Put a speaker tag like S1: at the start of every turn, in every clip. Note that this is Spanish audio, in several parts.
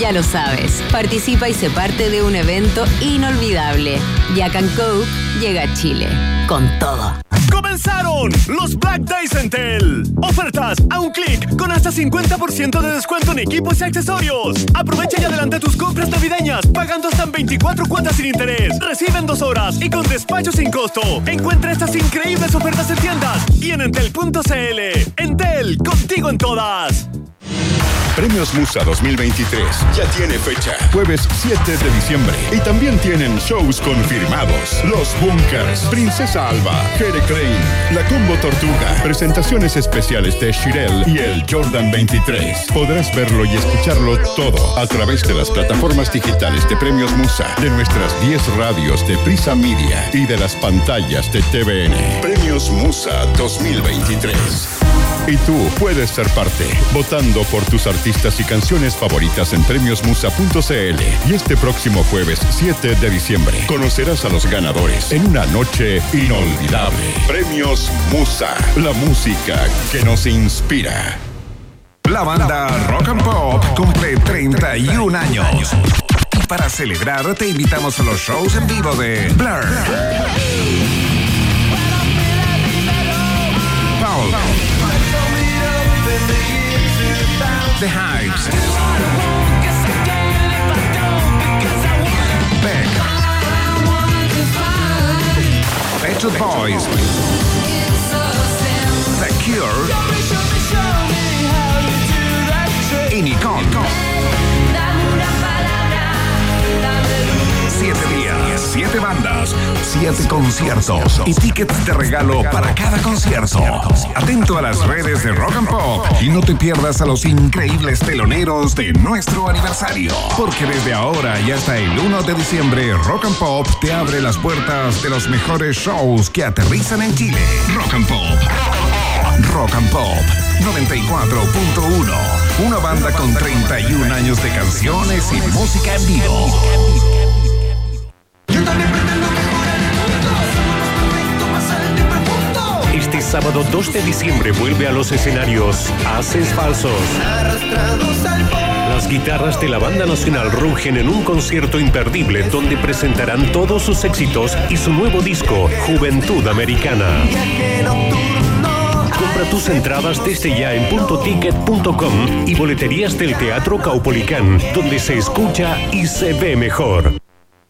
S1: Ya lo sabes, participa y sé parte de un evento inolvidable. Jack Coke llega a Chile. Con todo.
S2: ¡Comenzaron los Black Days en Tel! Ofertas a un clic con hasta 50% de descuento en equipos y accesorios. Aprovecha y adelanta tus compras navideñas pagando hasta en 24 cuotas sin interés. Recibe en dos horas y con despacho sin costo. Encuentra estas increíbles ofertas en tiendas y en entel.cl. Entel, contigo en todas.
S3: Premios Musa 2023 ya tiene fecha. Jueves 7 de diciembre. Y también tienen shows confirmados. Los Bunkers, Princesa Alba, Jere Crane, La Combo Tortuga, presentaciones especiales de Shirel y el Jordan 23. Podrás verlo y escucharlo todo a través de las plataformas digitales de Premios Musa, de nuestras 10 radios de Prisa Media y de las pantallas de TVN. Premios Musa 2023. Y tú puedes ser parte, votando por tus artistas y canciones favoritas en premiosmusa.cl. Y este próximo jueves 7 de diciembre conocerás a los ganadores en una noche inolvidable. Premios Musa, la música que nos inspira.
S4: La banda Rock and Pop cumple 31 años. Y para celebrar te invitamos a los shows en vivo de Blur. The Hives. Beck. Pet Shop Boys. The Cure. Y Nicole. Siete siete bandas, siete conciertos y tickets de regalo para cada concierto. Atento a las redes de Rock and Pop y no te pierdas a los increíbles teloneros de nuestro aniversario. Porque desde ahora y hasta el 1 de diciembre, Rock and Pop te abre las puertas de los mejores shows que aterrizan en Chile. Rock and Pop. Rock and Pop 94.1. Una banda con 31 años de canciones y música en vivo.
S5: Este sábado 2 de diciembre vuelve a los escenarios Haces Falsos. Las guitarras de la banda nacional rugen en un concierto imperdible donde presentarán todos sus éxitos y su nuevo disco, Juventud Americana. Compra tus entradas desde ya en puntoticket.com y boleterías del Teatro Caupolicán, donde se escucha y se ve mejor.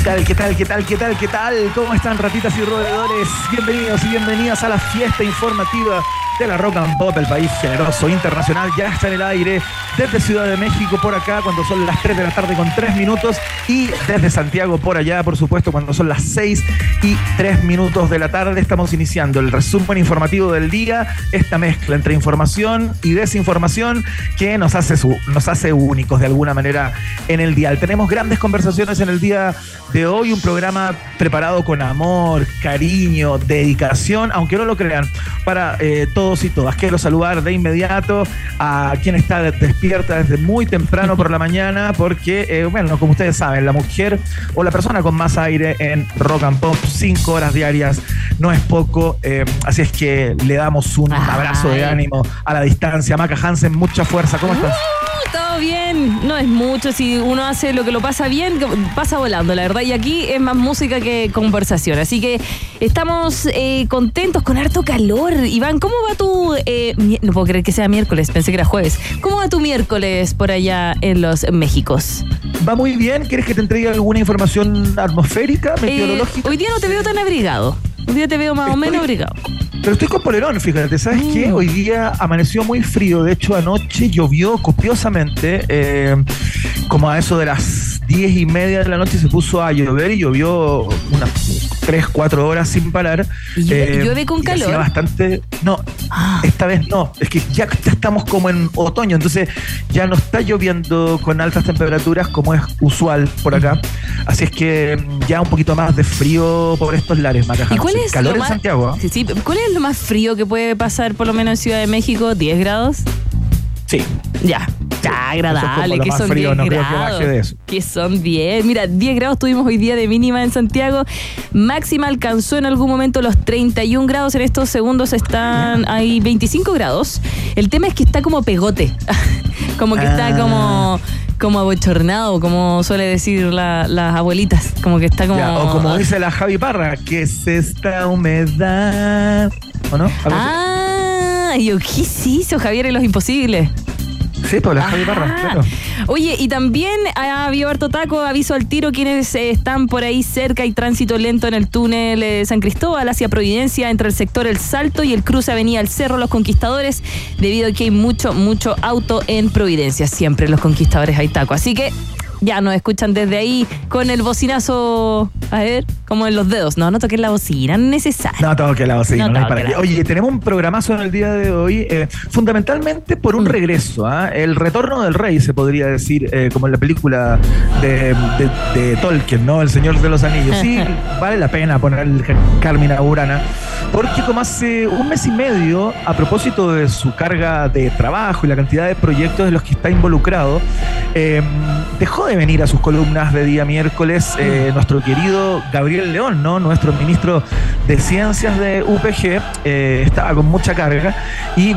S6: ¿Qué tal, qué tal, qué tal, qué tal, qué tal? ¿Cómo están ratitas y roedores? Bienvenidos y bienvenidas a la fiesta informativa de la Rock and Pop, el país generoso internacional. Ya está en el aire desde Ciudad de México por acá cuando son las 3 de la tarde con 3 minutos y desde Santiago por allá, por supuesto, cuando son las 6 y 3 minutos de la tarde. Estamos iniciando el resumen informativo del día, esta mezcla entre información y desinformación que nos hace, su, nos hace únicos de alguna manera en el dial. Tenemos grandes conversaciones en el día de hoy, un programa preparado con amor, cariño, dedicación, aunque no lo crean, para eh, todos y todas. Quiero saludar de inmediato a quien está despierta desde muy temprano por la mañana, porque, eh, bueno, como ustedes saben, la mujer o la persona con más aire en Rock and Pop, cinco horas diarias, no es poco. eh, así es que le damos un
S1: Ay.
S6: abrazo de ánimo a la distancia. Maca Hansen, mucha fuerza. ¿Cómo estás?
S7: Bien, no es mucho, si uno hace lo que lo pasa bien, pasa volando, la verdad, y aquí es más música que conversación, así que estamos eh, contentos con harto calor. Iván, ¿cómo va tu... eh, no puedo creer que sea miércoles, pensé que era jueves. ¿Cómo va tu miércoles por allá en los Méxicos?
S6: Va muy bien. ¿Quieres que te entregue alguna información atmosférica,
S7: Eh,
S6: meteorológica?
S7: hoy día no te veo tan abrigado. Un día te veo más o menos abrigado.
S6: Pero estoy con polerón, fíjate, ¿sabes qué?
S7: Mm.
S6: Hoy día amaneció muy frío, de hecho anoche llovió copiosamente, eh, como a eso de las diez y media de la noche se puso a llover y llovió unas 3, 4 horas sin parar.
S7: ¿Y llueve- llueve con
S6: y hacía
S7: calor?
S6: bastante, no,
S7: Ah.
S6: esta vez no, es que ya, estamos como en otoño, entonces ya no está lloviendo con altas temperaturas como es usual por acá, así es que mm, ya un poquito más de frío por estos lares, Maca
S7: ¿Y cuál es
S6: calor
S7: lo
S6: en
S7: más-
S6: Santiago? ¿eh?
S7: Sí, sí, ¿Cuál es lo más frío que puede pasar, por lo menos en Ciudad de México? ¿10 grados?
S6: Sí.
S7: Ya, ya, agradable, que son
S6: frío,
S7: 10
S6: no creo que de eso.
S7: Que son 10. Mira, 10 grados tuvimos hoy día de mínima en Santiago. Máxima alcanzó en algún momento los 31 grados. En estos segundos están, hay 25 grados. El tema es que está como pegote. como que está
S6: Ah.
S7: como, como abochornado, como suele decir la- las abuelitas. Como que está como.
S6: Ya, o como dice la Javi Parra, ¿qué es esta humedad? ¿O no? ¿Algo así?
S7: Ah, yo, ¿qué se hizo Javier en Los Imposibles?
S6: Sí, pues la Javi Parra,
S7: Ah.
S6: claro.
S7: Oye, y también ha habido harto taco, aviso al tiro, quienes eh, están por ahí cerca y tránsito lento en el túnel eh, San Cristóbal hacia Providencia, entre el sector El Salto y el cruce Avenida El Cerro Los Conquistadores, debido a que hay mucho, mucho auto en Providencia. Siempre en Los Conquistadores hay taco. Así que ya nos escuchan desde ahí con el bocinazo, a ver, como en los dedos. No, no toques la bocina, no es necesario.
S6: No toque la bocina,
S7: No
S6: no hay para qué. Oye, tenemos un programazo en el día de hoy, eh, fundamentalmente por
S7: Mm.
S6: un regreso, ¿ah? el retorno del rey, se podría decir, eh, como en la película de, de- de Tolkien, ¿no? El Señor de los Anillos. Sí, vale la pena poner el Carmina Burana, porque como hace un mes y medio, a propósito de su carga de trabajo y la cantidad de proyectos de los que está involucrado, eh, dejó de venir a sus columnas de día miércoles eh, nuestro querido Gabriel León, ¿no? Nuestro ministro de Ciencias de UPG, eh, estaba con mucha carga y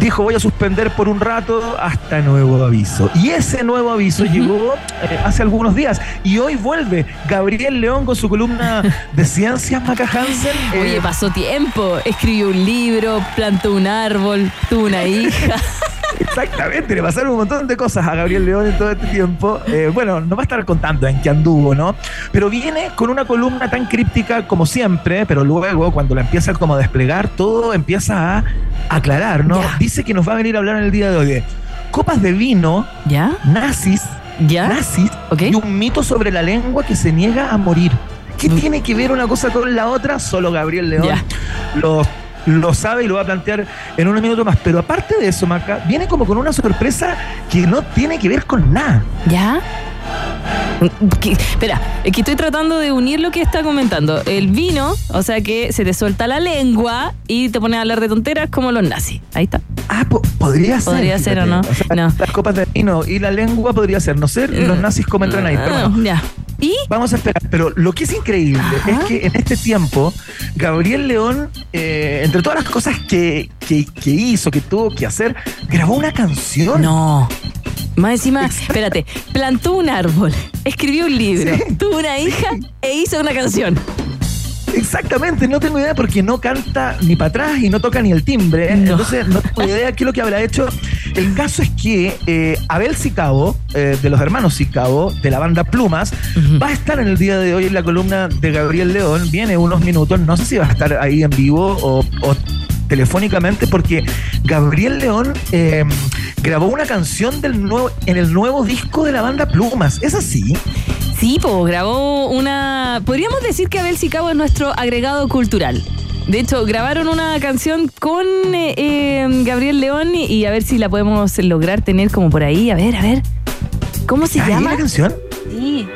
S6: dijo voy a suspender por un rato hasta nuevo aviso. Y ese nuevo aviso llegó eh, hace algunos días y hoy vuelve Gabriel León con su columna de Ciencias Maca Hansen. eh,
S7: Oye, pasó tiempo, escribió un libro, plantó un árbol, tuvo una hija.
S6: Exactamente, le pasaron un montón de cosas a Gabriel León en todo este tiempo. Eh, bueno, no va a estar contando en qué anduvo, ¿no? Pero viene con una columna tan críptica como siempre, pero luego cuando la empieza como a desplegar, todo empieza a aclarar, ¿no?
S7: Ya.
S6: Dice que nos va a venir a hablar en el día de hoy de copas de vino,
S7: ¿Ya?
S6: nazis,
S7: ¿Ya?
S6: nazis
S7: Ok.
S6: y un mito sobre la lengua que se niega a morir. ¿Qué tiene que ver una cosa con la otra? Solo Gabriel León
S7: Ya.
S6: lo, lo sabe y lo va a plantear en un minuto más. Pero aparte de eso, Maca, viene como con una sorpresa que no tiene que ver con nada.
S7: ¿Ya? ¿Qué? Espera, es que estoy tratando de unir lo que está comentando. El vino, o sea que se te suelta la lengua y te pones a hablar de tonteras como los nazis. Ahí está.
S6: Ah, po- podría ser.
S7: Podría ser, ¿o no?
S6: sea,
S7: No.
S6: Las copas de vino y la lengua podría ser. No sé, los nazis cómo entran ahí. Pero bueno,
S7: Ah, Ya. ¿Y?
S6: Vamos a esperar, pero lo que es increíble
S7: Ajá.
S6: es que en este tiempo, Gabriel León, eh, entre todas las cosas que, que- que hizo, que tuvo que hacer, grabó una canción.
S7: No. Más encima,
S6: Exacto.
S7: espérate, plantó un árbol, escribió un libro,
S6: Sí.
S7: tuvo una hija e hizo una canción.
S6: Exactamente, no tengo idea porque no canta ni para atrás y no toca ni el timbre.
S7: No.
S6: Entonces no tengo idea qué es lo que habrá hecho. El caso es que eh, Abel Sicabo, eh, de los hermanos Sicabo, de la banda Plumas, va a estar en el día de hoy en la columna de Gabriel León. Viene unos minutos, no sé si va a estar ahí en vivo o, o telefónicamente, porque Gabriel León eh, grabó una canción del nuevo, en el nuevo disco de la banda Plumas. ¿Es así?
S7: Sí, pues grabó una. Podríamos decir que Abel Sicabo es nuestro agregado cultural. De hecho, grabaron una canción con eh, eh, Gabriel León y, y a ver si la podemos lograr tener como por ahí. A ver, a ver. ¿Cómo se
S6: ¿Ahí
S7: llama?
S6: la canción?
S7: Sí.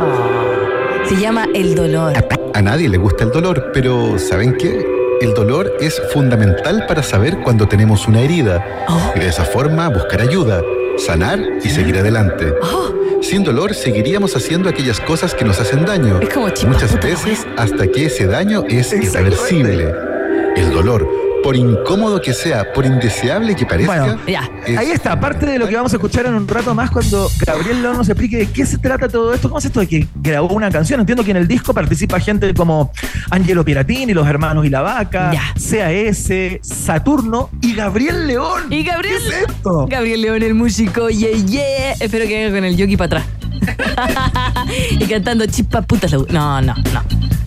S7: Oh, se llama El Dolor.
S8: A nadie le gusta el dolor, pero ¿saben qué? El dolor es fundamental para saber cuando tenemos una herida
S7: Oh.
S8: y de esa forma buscar ayuda, sanar y seguir adelante.
S7: Oh,
S8: Sin dolor seguiríamos haciendo aquellas cosas que nos hacen daño,
S7: como
S8: muchas veces hasta que ese daño es irreversible. El dolor, por incómodo que sea, por indeseable que parezca,
S6: Bueno,
S7: ya.
S8: es-
S6: Ahí está, parte de lo que vamos a escuchar en un rato más cuando Gabriel León nos explique de qué se trata todo esto. ¿Cómo es esto de que grabó una canción? Entiendo que en el disco participa gente como Angelo Piratini, los hermanos y la vaca,
S7: Ya.
S6: CAS, Saturno y Gabriel León.
S7: Y Gabriel.
S6: ¿Qué es esto?
S7: Gabriel León, el músico, yeah, yeah. Espero que venga con el yogi para atrás. y cantando chispa putas. No, no, no.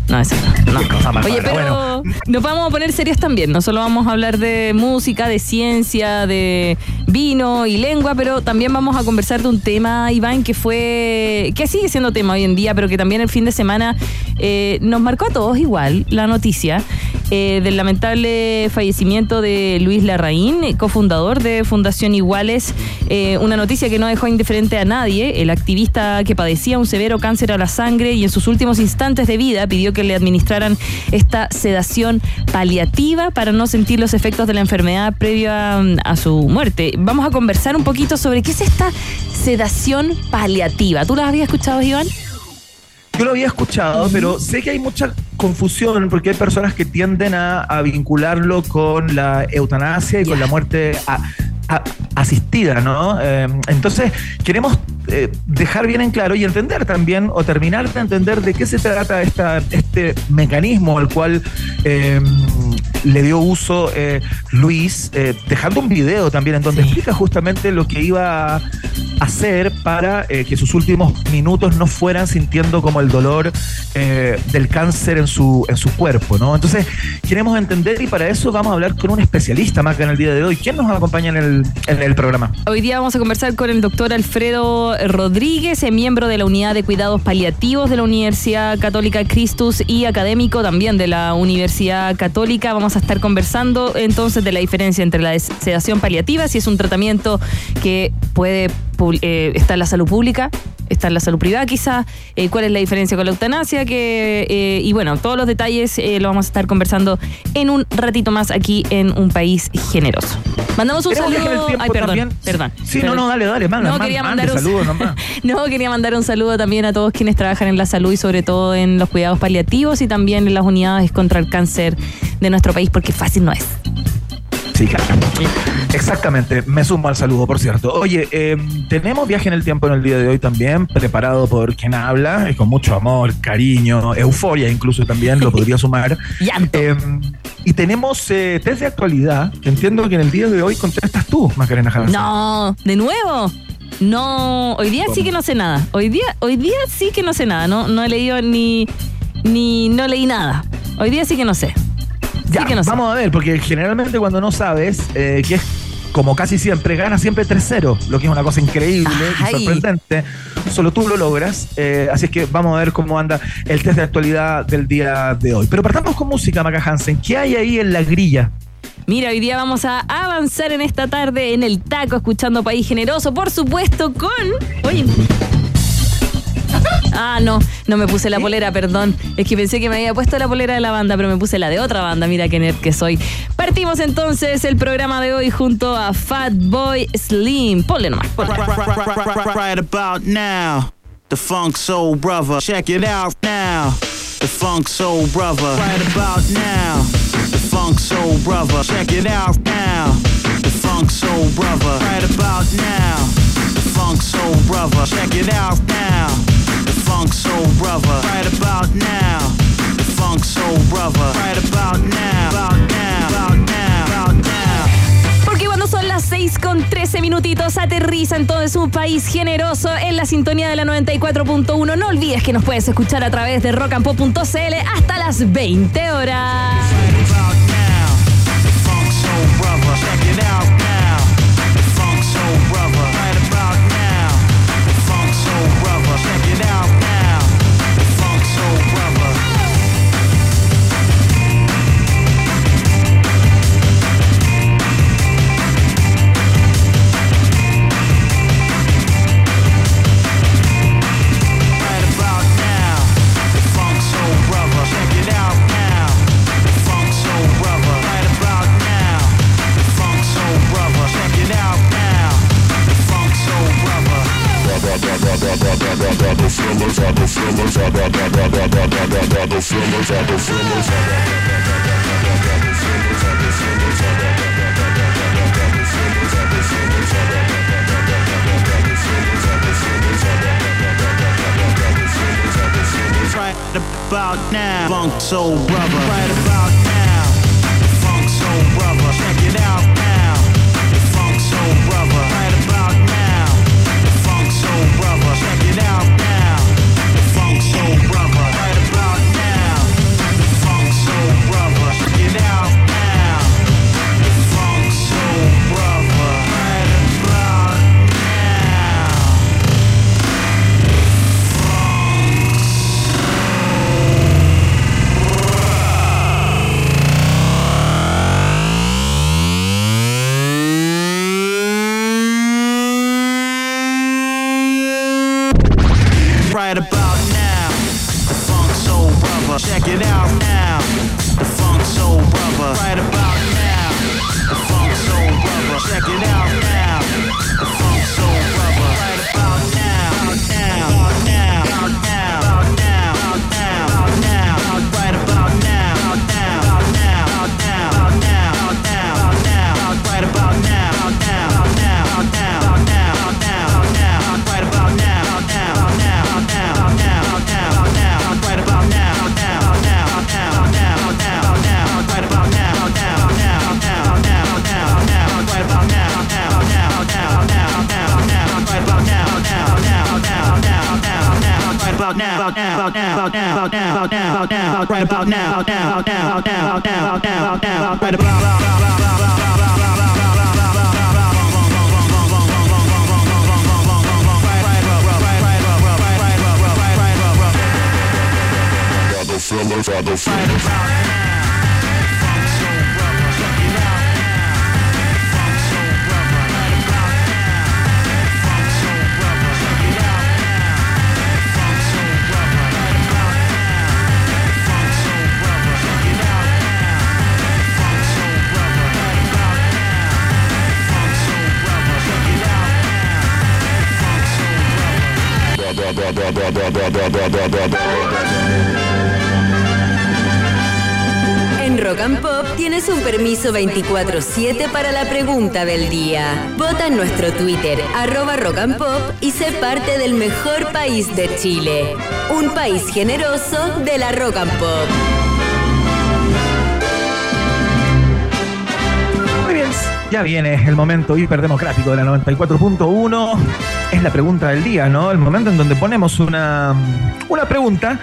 S7: No, esa no. no.
S6: Qué cosa más
S7: Oye, pero
S6: Bueno.
S7: nos vamos a poner serios también. No solo vamos a hablar de música, de ciencia, de vino y lengua, pero también vamos a conversar de un tema, Iván, que fue. que sigue siendo tema hoy en día, pero que también el fin de semana eh, nos marcó a todos igual la noticia eh, del lamentable fallecimiento de Luis Larraín, cofundador de Fundación Iguales. Eh, una noticia que no dejó indiferente a nadie. El activista que padecía un severo cáncer a la sangre y en sus últimos instantes de vida pidió que le administraran esta sedación paliativa para no sentir los efectos de la enfermedad previo a, a su muerte. Vamos a conversar un poquito sobre qué es esta sedación paliativa. ¿Tú la habías escuchado, Iván?
S6: Yo lo había escuchado, pero sé que hay mucha confusión porque hay personas que tienden a, a vincularlo con la eutanasia y con la muerte a- asistida, ¿no? Eh, entonces, queremos eh, dejar bien en claro y entender también, o terminar de entender de qué se trata esta, este mecanismo al cual eh, le dio uso eh, Luis, eh, dejando un video también en donde
S7: Sí.
S6: explica justamente lo que iba a hacer para que sus últimos minutos no fueran sintiendo como el dolor del cáncer en su, en su cuerpo, ¿no? Entonces, queremos entender y para eso vamos a hablar con un especialista más que en el día de hoy. ¿Quién nos acompaña en el, en el programa?
S7: Hoy día vamos a conversar con el doctor Alfredo Rodríguez, eh, miembro de la Unidad de Cuidados Paliativos de la Universidad Católica Christus y académico también de la Universidad Católica. Vamos a estar conversando entonces de la diferencia entre la sedación paliativa, si es un tratamiento que puede eh, estar en la salud pública, está en la salud privada quizás, eh, cuál es la diferencia con la eutanasia, que, y bueno, todos los detalles lo vamos a estar conversando en un ratito más aquí en Un País Generoso. Mandamos un saludo. Ay, perdón,
S6: también.
S7: perdón.
S6: Sí,
S7: perdón.
S6: no, no, dale, dale, manda,
S7: No, quería mandar un
S6: saludos nomás.
S7: No, quería mandar un saludo también a todos quienes trabajan en la salud y sobre todo en los cuidados paliativos y también en las unidades contra el cáncer de nuestro país, porque fácil no es.
S6: Claro. Exactamente, me sumo al saludo, por cierto. Oye, eh, tenemos viaje en el tiempo en el día de hoy también, preparado por quien habla, y con mucho amor, cariño, euforia incluso también, lo podría sumar. Eh, y tenemos eh, test de actualidad, que entiendo que en el día de hoy contestas tú, Macarena Javier.
S7: No, de nuevo. No, hoy día sí que no sé nada. Hoy día, hoy día sí que no sé nada. No, no he leído ni, ni no leí nada. Hoy día sí que no sé.
S6: Ya,
S7: sí que no sé.
S6: vamos a ver, porque generalmente cuando no sabes, eh, que es como casi siempre, gana siempre 3-0, lo que es una cosa increíble
S7: Ay.
S6: y sorprendente. Solo tú lo logras. eh, así es que vamos a ver cómo anda el test de actualidad del día de hoy. Pero partamos con música, Maca Hansen. ¿Qué hay ahí en la grilla?
S7: Mira, hoy día vamos a avanzar en esta tarde en el taco, escuchando País Generoso, por supuesto, con. Oye. Ah, no, no me puse la polera, perdón. Es que pensé que me había puesto la polera de la banda, pero me puse la de otra banda. Mira qué nerd que soy. Partimos entonces el programa de hoy junto a Fatboy Slim. Ponle nomás. ponle.
S9: right about now. The Funk Soul Brother. Check it out now. The Funk Soul Brother. Right about now. The Funk Soul Brother. Check it out now. The Funk Soul Brother. Right about now. The Funk Soul Brother. Check it out now. Funk Soul Brother. Right about now. The Funk Soul Brother. Right about now. About now. About now. About now.
S7: Porque cuando son las 6 con 13 minutitos, aterriza entonces un país generoso en la sintonía de la 94.1. No olvides que nos puedes escuchar a través de rockandpop.cl hasta las 20 horas.
S9: Right
S1: En Rock and Pop tienes un permiso 24-7 para la pregunta del día. Vota en nuestro Twitter, arroba Rock and Pop, y sé parte del mejor país de Chile. Un país generoso de la Rock and Pop.
S6: Muy bien, ya viene el momento hiperdemocrático de la 94.1. Es la pregunta del día, ¿no? El momento en donde ponemos una, una pregunta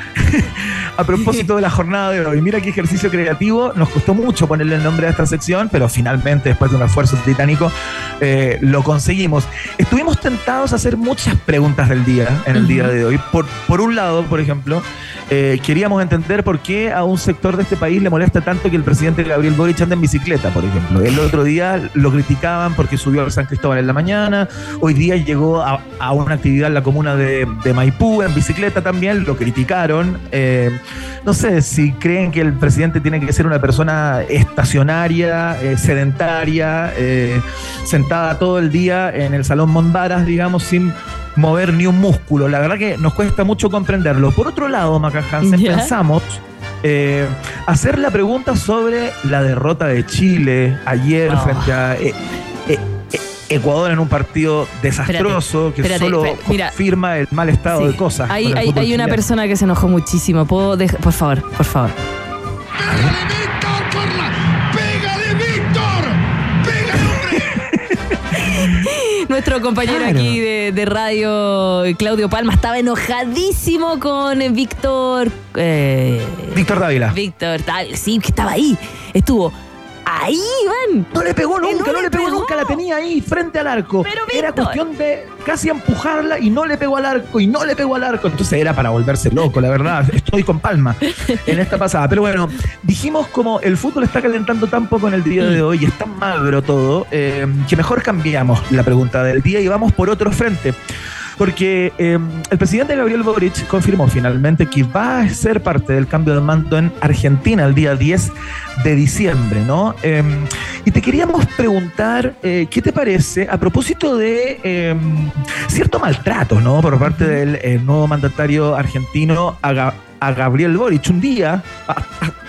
S6: a propósito de la jornada de hoy. Mira qué ejercicio creativo. Nos costó mucho ponerle el nombre a esta sección, pero finalmente, después de un esfuerzo titánico, eh, lo conseguimos. Estuvimos tentados a hacer muchas preguntas del día en el día de hoy. Por, por un lado, por ejemplo, eh, queríamos entender por qué a un sector de este país le molesta tanto que el presidente Gabriel Boric ande en bicicleta, por ejemplo. El otro día lo criticaban porque subió al San Cristóbal en la mañana, hoy día llegó a, a una actividad en la comuna de, de Maipú en bicicleta también, lo criticaron. Eh, no sé si creen que el presidente tiene que ser una persona estacionaria, eh, sedentaria, eh, sentada todo el día en el Salón Mondaras, digamos, sin mover ni un músculo. La verdad que nos cuesta mucho comprenderlo. Por otro lado, Maca Hansen, pensamos eh, hacer la pregunta sobre la derrota de Chile ayer
S7: Oh.
S6: frente a eh, eh, eh, Ecuador en un partido desastroso que
S7: espérate,
S6: solo
S7: espérate, mira.
S6: confirma el mal estado
S7: Sí.
S6: de cosas.
S7: Hay, una persona que se enojó muchísimo. ¿Puedo por favor, por favor. Nuestro compañero
S6: Claro.
S7: aquí de, de radio, Claudio Palma, estaba enojadísimo con Víctor. eh,
S6: Víctor Dávila.
S7: Víctor, tal, sí, que estaba ahí. Estuvo ahí, Iván.
S6: No le pegó
S7: Eh,
S6: nunca,
S7: no
S6: no,
S7: le
S6: pegó,
S7: pegó.
S6: nunca, la tenía ahí frente al arco.
S7: Pero,
S6: era
S7: Víctor.
S6: cuestión de casi empujarla y no le pegó al arco y no le pegó al arco. Entonces era para volverse loco, la verdad. Estoy con palma en esta pasada. Pero bueno, dijimos como el fútbol está calentando tan poco en el día de hoy y es tan magro todo, eh, que mejor cambiamos la pregunta del día y vamos por otro frente. Porque eh, el presidente Gabriel Boric confirmó finalmente que va a ser parte del cambio de mando en Argentina el día 10 de diciembre, ¿no? Eh, y te queríamos preguntar, eh, ¿qué te parece a propósito de eh, cierto maltrato, ¿no? Por parte del eh, nuevo mandatario argentino a, Ga- a Gabriel Boric. Un día,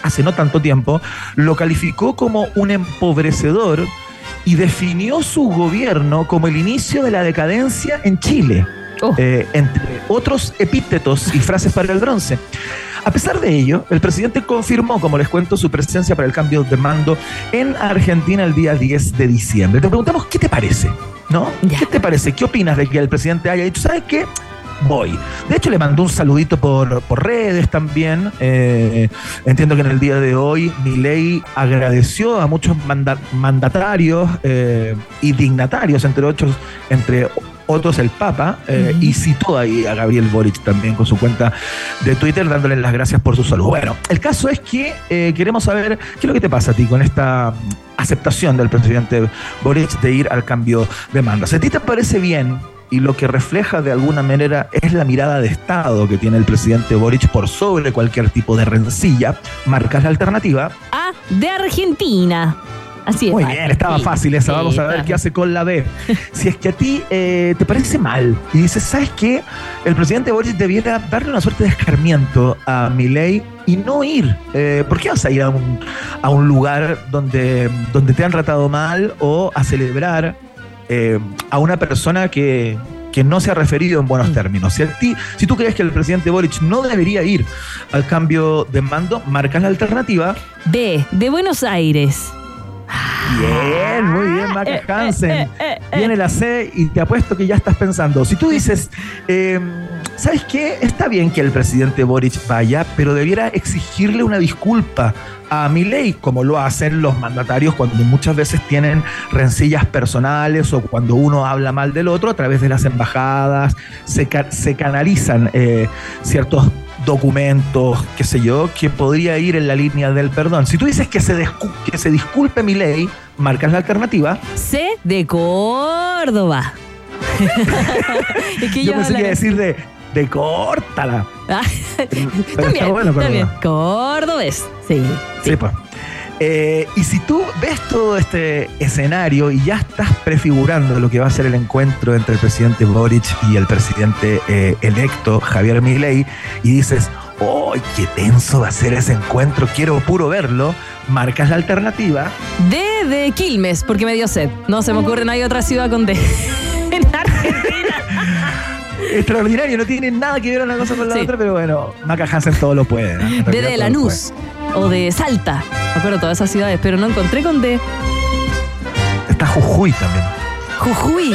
S6: hace no tanto tiempo, lo calificó como un empobrecedor y definió su gobierno como el inicio de la decadencia en Chile,
S7: Oh.
S6: eh, entre otros epítetos y frases para el bronce. A pesar de ello, el presidente confirmó, como les cuento, su presencia para el cambio de mando en Argentina el día 10 de diciembre. Te preguntamos, ¿qué te parece? ¿No?
S7: Ya.
S6: ¿Qué te parece? ¿Qué opinas de que el presidente haya dicho, ¿sabes qué? Voy. De hecho, le mandó un saludito por, por redes también. Eh, entiendo que en el día de hoy Milei agradeció a muchos manda- mandatarios eh, y dignatarios, entre otros, entre otros el Papa, eh, y citó ahí a Gabriel Boric también con su cuenta de Twitter dándole las gracias por su salud. Bueno, el caso es que eh, queremos saber qué es lo que te pasa a ti con esta mm, aceptación del presidente Boric de ir al cambio de mando. A ti te parece bien y lo que refleja de alguna manera es la mirada de Estado que tiene el presidente Boric por sobre cualquier tipo de rencilla, marcas la alternativa.
S7: A de Argentina. Así es.
S6: Muy bien, estaba fácil esa.
S7: sí,
S6: Vamos a ver qué hace con la B. Si es que a ti eh, te parece mal y dices, ¿sabes qué? El presidente Boric debiera darle una suerte de escarmiento a Milei y no ir. Eh, ¿Por qué vas a ir a un, a un lugar donde, donde te han tratado mal o a celebrar eh, a una persona que, que no se ha referido en buenos
S7: Mm.
S6: términos? Si, ti, si tú crees que el presidente Boric no debería ir al cambio de mando, marcas la alternativa
S7: B, de Buenos Aires.
S6: Bien, muy bien,
S7: Eh,
S6: Maca Hansen.
S7: eh, eh, eh.
S6: Viene la C y te apuesto que ya estás pensando. Si tú dices, eh, ¿sabes qué? Está bien que el presidente Boric vaya, pero debiera exigirle una disculpa a Milei, como lo hacen los mandatarios cuando muchas veces tienen rencillas personales o cuando uno habla mal del otro a través de las embajadas, se, ca- se canalizan eh, ciertos documentos, qué sé yo, que podría ir en la línea del perdón. Si tú dices que se, que se disculpe Milei, marcas la alternativa.
S7: C de Córdoba. es que
S6: Yo pensé que iba a
S7: hablan-
S6: decir de, de córtala.
S7: Ah,
S6: Pero
S7: también,
S6: bueno,
S7: también.
S6: Córdoba.
S7: Cordobés, sí.
S6: Sí, pues. Eh, y si tú ves todo este escenario y ya estás prefigurando lo que va a ser el encuentro entre el presidente Boric y el presidente eh, electo Javier Milei y dices, ¡ay, qué tenso va a ser ese encuentro! Quiero puro verlo. Marcas la alternativa.
S7: D de Quilmes, porque me dio sed. No se me ocurre, no hay otra ciudad con D. en Argentina.
S6: Extraordinario, no tiene nada que ver una cosa con la
S7: Sí.
S6: otra, pero bueno, Maca Hansen todo lo puede. ¿no? En
S7: D
S6: realidad
S7: de Lanús. O de Salta. Me acuerdo todas esas ciudades, pero no encontré con D.
S6: Está Jujuy también.
S7: Jujuy.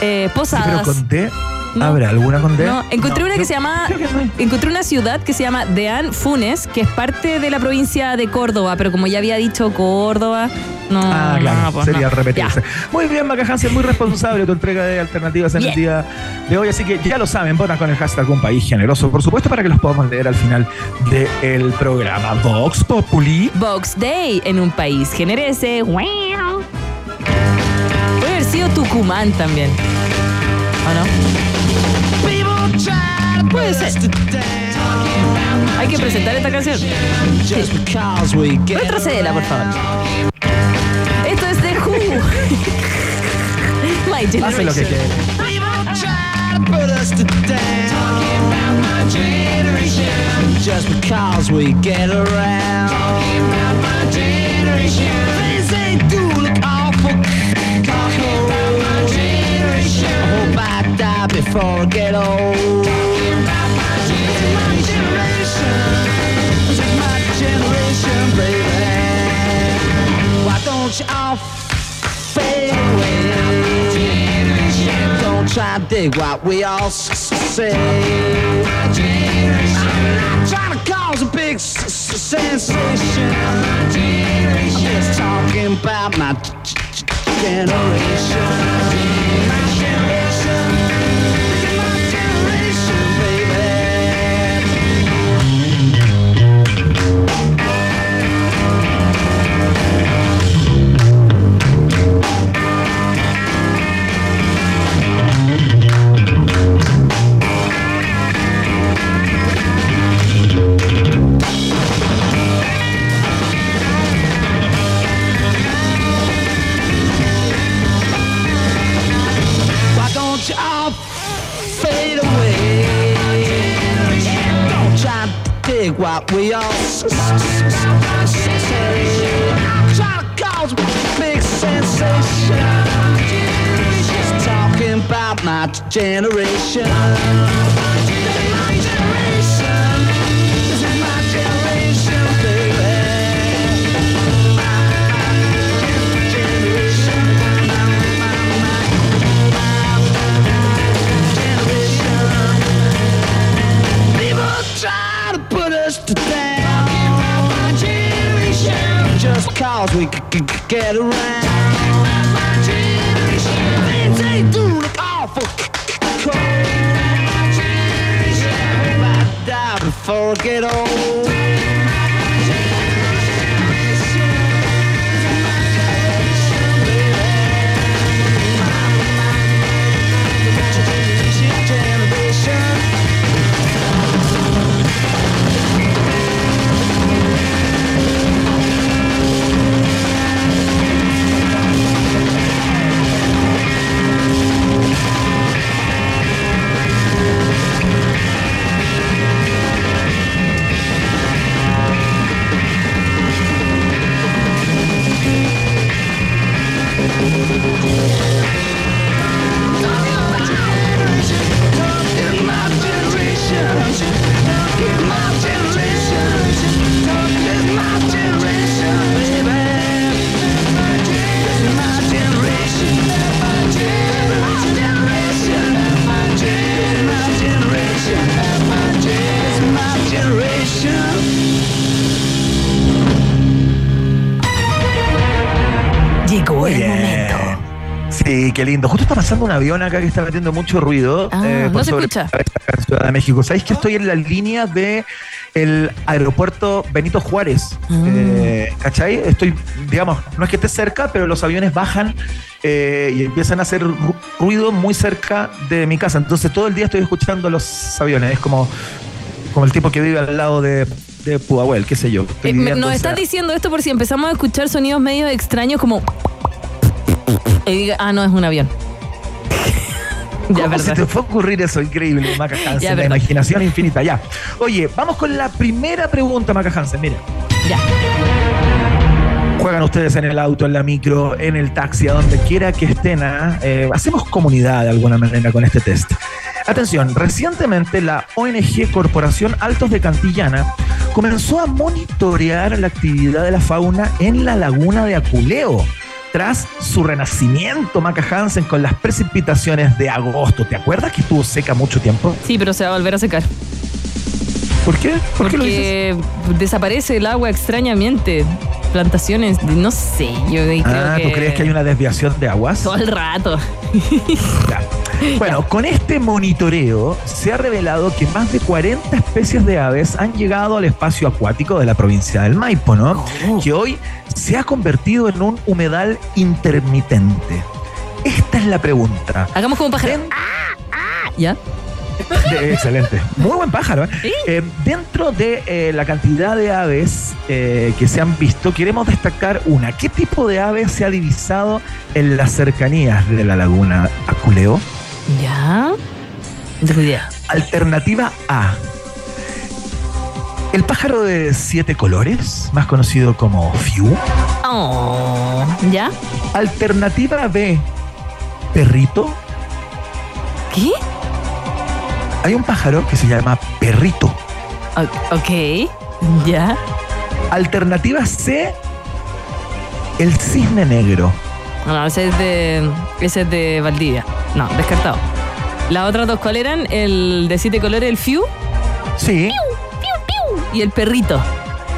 S7: Eh,
S6: Sí, pero
S7: Posadas.
S6: con D,
S7: No.
S6: ¿habrá alguna con D?
S7: No, encontré
S6: No,
S7: una que
S6: yo
S7: se llama.
S6: que.
S7: Encontré una ciudad que se llama Deán Funes, que es parte de la provincia de Córdoba, pero como ya había dicho Córdoba, no.
S6: Ah, claro,
S7: pues
S6: sería repetirse. Muy bien, Maca Hansen, muy responsable tu entrega de alternativas en el día de hoy. Así que ya lo saben, votan con el hashtag Un País Generoso, por supuesto, para que los podamos leer al final del programa. Vox Populi.
S7: Box Day en un país generese. Puede haber sido Tucumán también. ¿O no? Puede ser. Hay que presentar esta canción. Retrocédela, por favor. Esto es de Who. My
S6: Hace lo que
S7: Generation.
S10: Just because we get around. Things they do look awful. Before I get old. This is my generation, baby. Why don't you all fade away? Don't try to dig what we all say. I'm not trying to cause a big sensation. I'm just talking about my generation. Dig what we all Try to cause big sensation. Just talking about my generation. Just cause we c- c- c- get around. Things they do look awful c- c- cold. Hope I die before I get old.
S7: Llegó el
S6: oh, yeah.
S7: momento
S6: Sí, qué lindo. Justo está pasando un avión acá que está metiendo mucho ruido.
S7: Ah,
S6: eh,
S7: no se
S6: sobre
S7: escucha.
S6: en Ciudad de México. ¿Sabéis que estoy en la línea de el aeropuerto Benito Juárez?
S7: Ah.
S6: Eh, ¿Cachai? Estoy, digamos, no es que esté cerca, pero los aviones bajan eh, y empiezan a hacer ru- ruido muy cerca de mi casa. Entonces todo el día estoy escuchando los aviones. Es como, como el tipo que vive al lado de, de Pudahuel, qué sé yo.
S7: Eh, nos estás diciendo esto por si empezamos a escuchar sonidos medio extraños como. Y diga, ah, no, es un avión. ya,
S6: ¿Cómo se
S7: verdad.
S6: te fue a ocurrir eso? Increíble, Maca Hansen.
S7: Ya,
S6: la imaginación infinita. Ya. Oye, vamos con la primera pregunta, Maca Hansen. Mira,
S7: Ya.
S6: juegan ustedes en el auto, en la micro, en el taxi, a donde quiera que estén. ¿ah? Eh, hacemos comunidad de alguna manera con este test. Atención, recientemente la ONG Corporación Altos de Cantillana comenzó a monitorear la actividad de la fauna en la laguna de Aculeo. Tras su renacimiento, Maca Hansen, con las precipitaciones de agosto. ¿Te acuerdas que estuvo seca mucho tiempo?
S7: Sí, pero se va a volver a secar.
S6: ¿Por qué? ¿Por qué lo dices?
S7: Porque desaparece el agua extrañamente. Plantaciones, no sé, yo creo
S6: Ah,
S7: que.
S6: ¿tú crees que hay una desviación de aguas?
S7: Todo el rato.
S6: Ya. Bueno, con este monitoreo se ha revelado que más de 40 especies de aves han llegado al espacio acuático de la provincia del Maipo, ¿no?
S7: Oh.
S6: Que hoy se ha convertido en un humedal intermitente. Esta es la pregunta.
S7: Hagamos como un pájaro.
S6: Den-
S7: ¿Ya?
S6: De- excelente. Muy buen pájaro. ¿eh?
S7: Sí.
S6: Eh, dentro de eh, la cantidad de aves eh, que se han visto, queremos destacar una. ¿Qué tipo de ave se ha divisado en las cercanías de la laguna Aculeo?
S7: ¿Ya? Idea.
S6: Alternativa A. El pájaro de siete colores, más conocido como Fiu.
S7: Oh, ¿Ya?
S6: Alternativa B. Perrito.
S7: ¿Qué?
S6: Hay un pájaro que se llama perrito.
S7: Ok. ¿Ya?
S6: Alternativa C. El cisne negro.
S7: No, ese es de. Ese es de Valdivia. No, descartado. Las otras dos, ¿cuáles eran? El de siete colores, el Fiu.
S6: Sí.
S7: Y el perrito.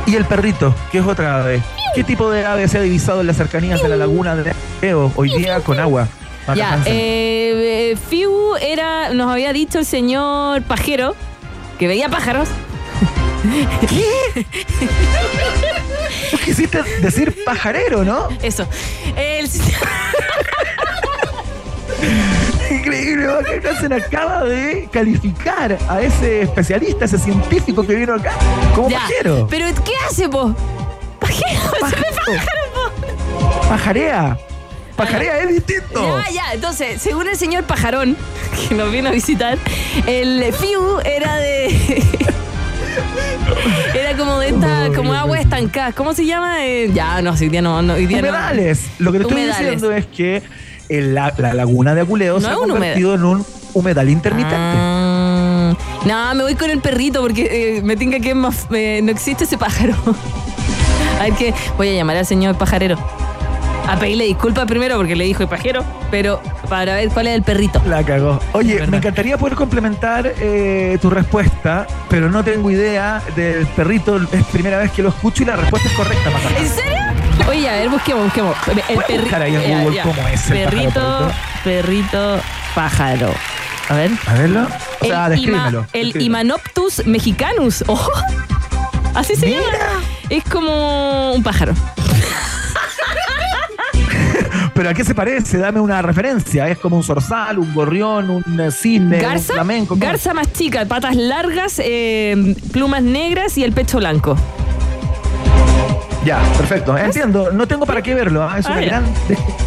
S6: Y el perrito, que es otra ave. ¿Qué tipo de ave se ha divisado en las cercanías de la laguna de Eo hoy día con agua?
S7: Ya, eh, eh, Fiu era, nos había dicho el señor pajero que veía pájaros.
S6: Tú quisiste decir pajarero, ¿no?
S7: Eso. El,
S6: Increíble, Hansen acaba de calificar a ese especialista, ese científico que vino acá como
S7: ya.
S6: pajero.
S7: Pero ¿qué hace, po? Pajero, se
S6: pájaro,
S7: po.
S6: Pajarea. Pajarea es distinto.
S7: Ya, ya. Entonces, según el señor pajarón que nos vino a visitar, el Fiu era de. Era como de esta, como agua estancada. ¿Cómo se llama? Eh, ya, no, hoy día no, no, hoy día no.
S6: Humedales. Lo que te estoy
S7: Humedales.
S6: diciendo es que el- la, la laguna de Aculeo
S7: No
S6: se ha convertido en un humedal intermitente.
S7: Ah, no, me voy con el perrito porque eh, me tinca que es más, eh, no existe ese pájaro. A ver que voy a llamar al señor pajarero. A pedirle disculpas primero porque le dijo el pajero, pero para ver cuál es el perrito.
S6: La cagó. Oye, me encantaría poder complementar eh, tu respuesta, pero no tengo idea del perrito. Es primera vez que lo escucho y la respuesta es correcta, Maca.
S7: ¿En serio? Oye, a ver, busquemos, busquemos. El perrito.
S6: buscar ahí en Google cómo es el
S7: Perrito,
S6: pájaro,
S7: perrito, pájaro. A ver.
S6: A verlo. O sea,
S7: el,
S6: descríbemelo.
S7: Ima- el. Imanoptus mexicanus. Ojo. Así se
S6: Mira.
S7: llama. Es como un pájaro.
S6: Pero ¿a qué se parece? Dame una referencia. Es como un zorzal, un gorrión, un eh, cisne,
S7: Garza,
S6: un flamenco. ¿cómo?
S7: garza más chica, patas largas, eh, plumas negras y el pecho blanco.
S6: Ya, perfecto. Entiendo. No tengo para qué verlo. ¿ah? Es
S7: Ah,
S6: una
S7: ya.
S6: gran...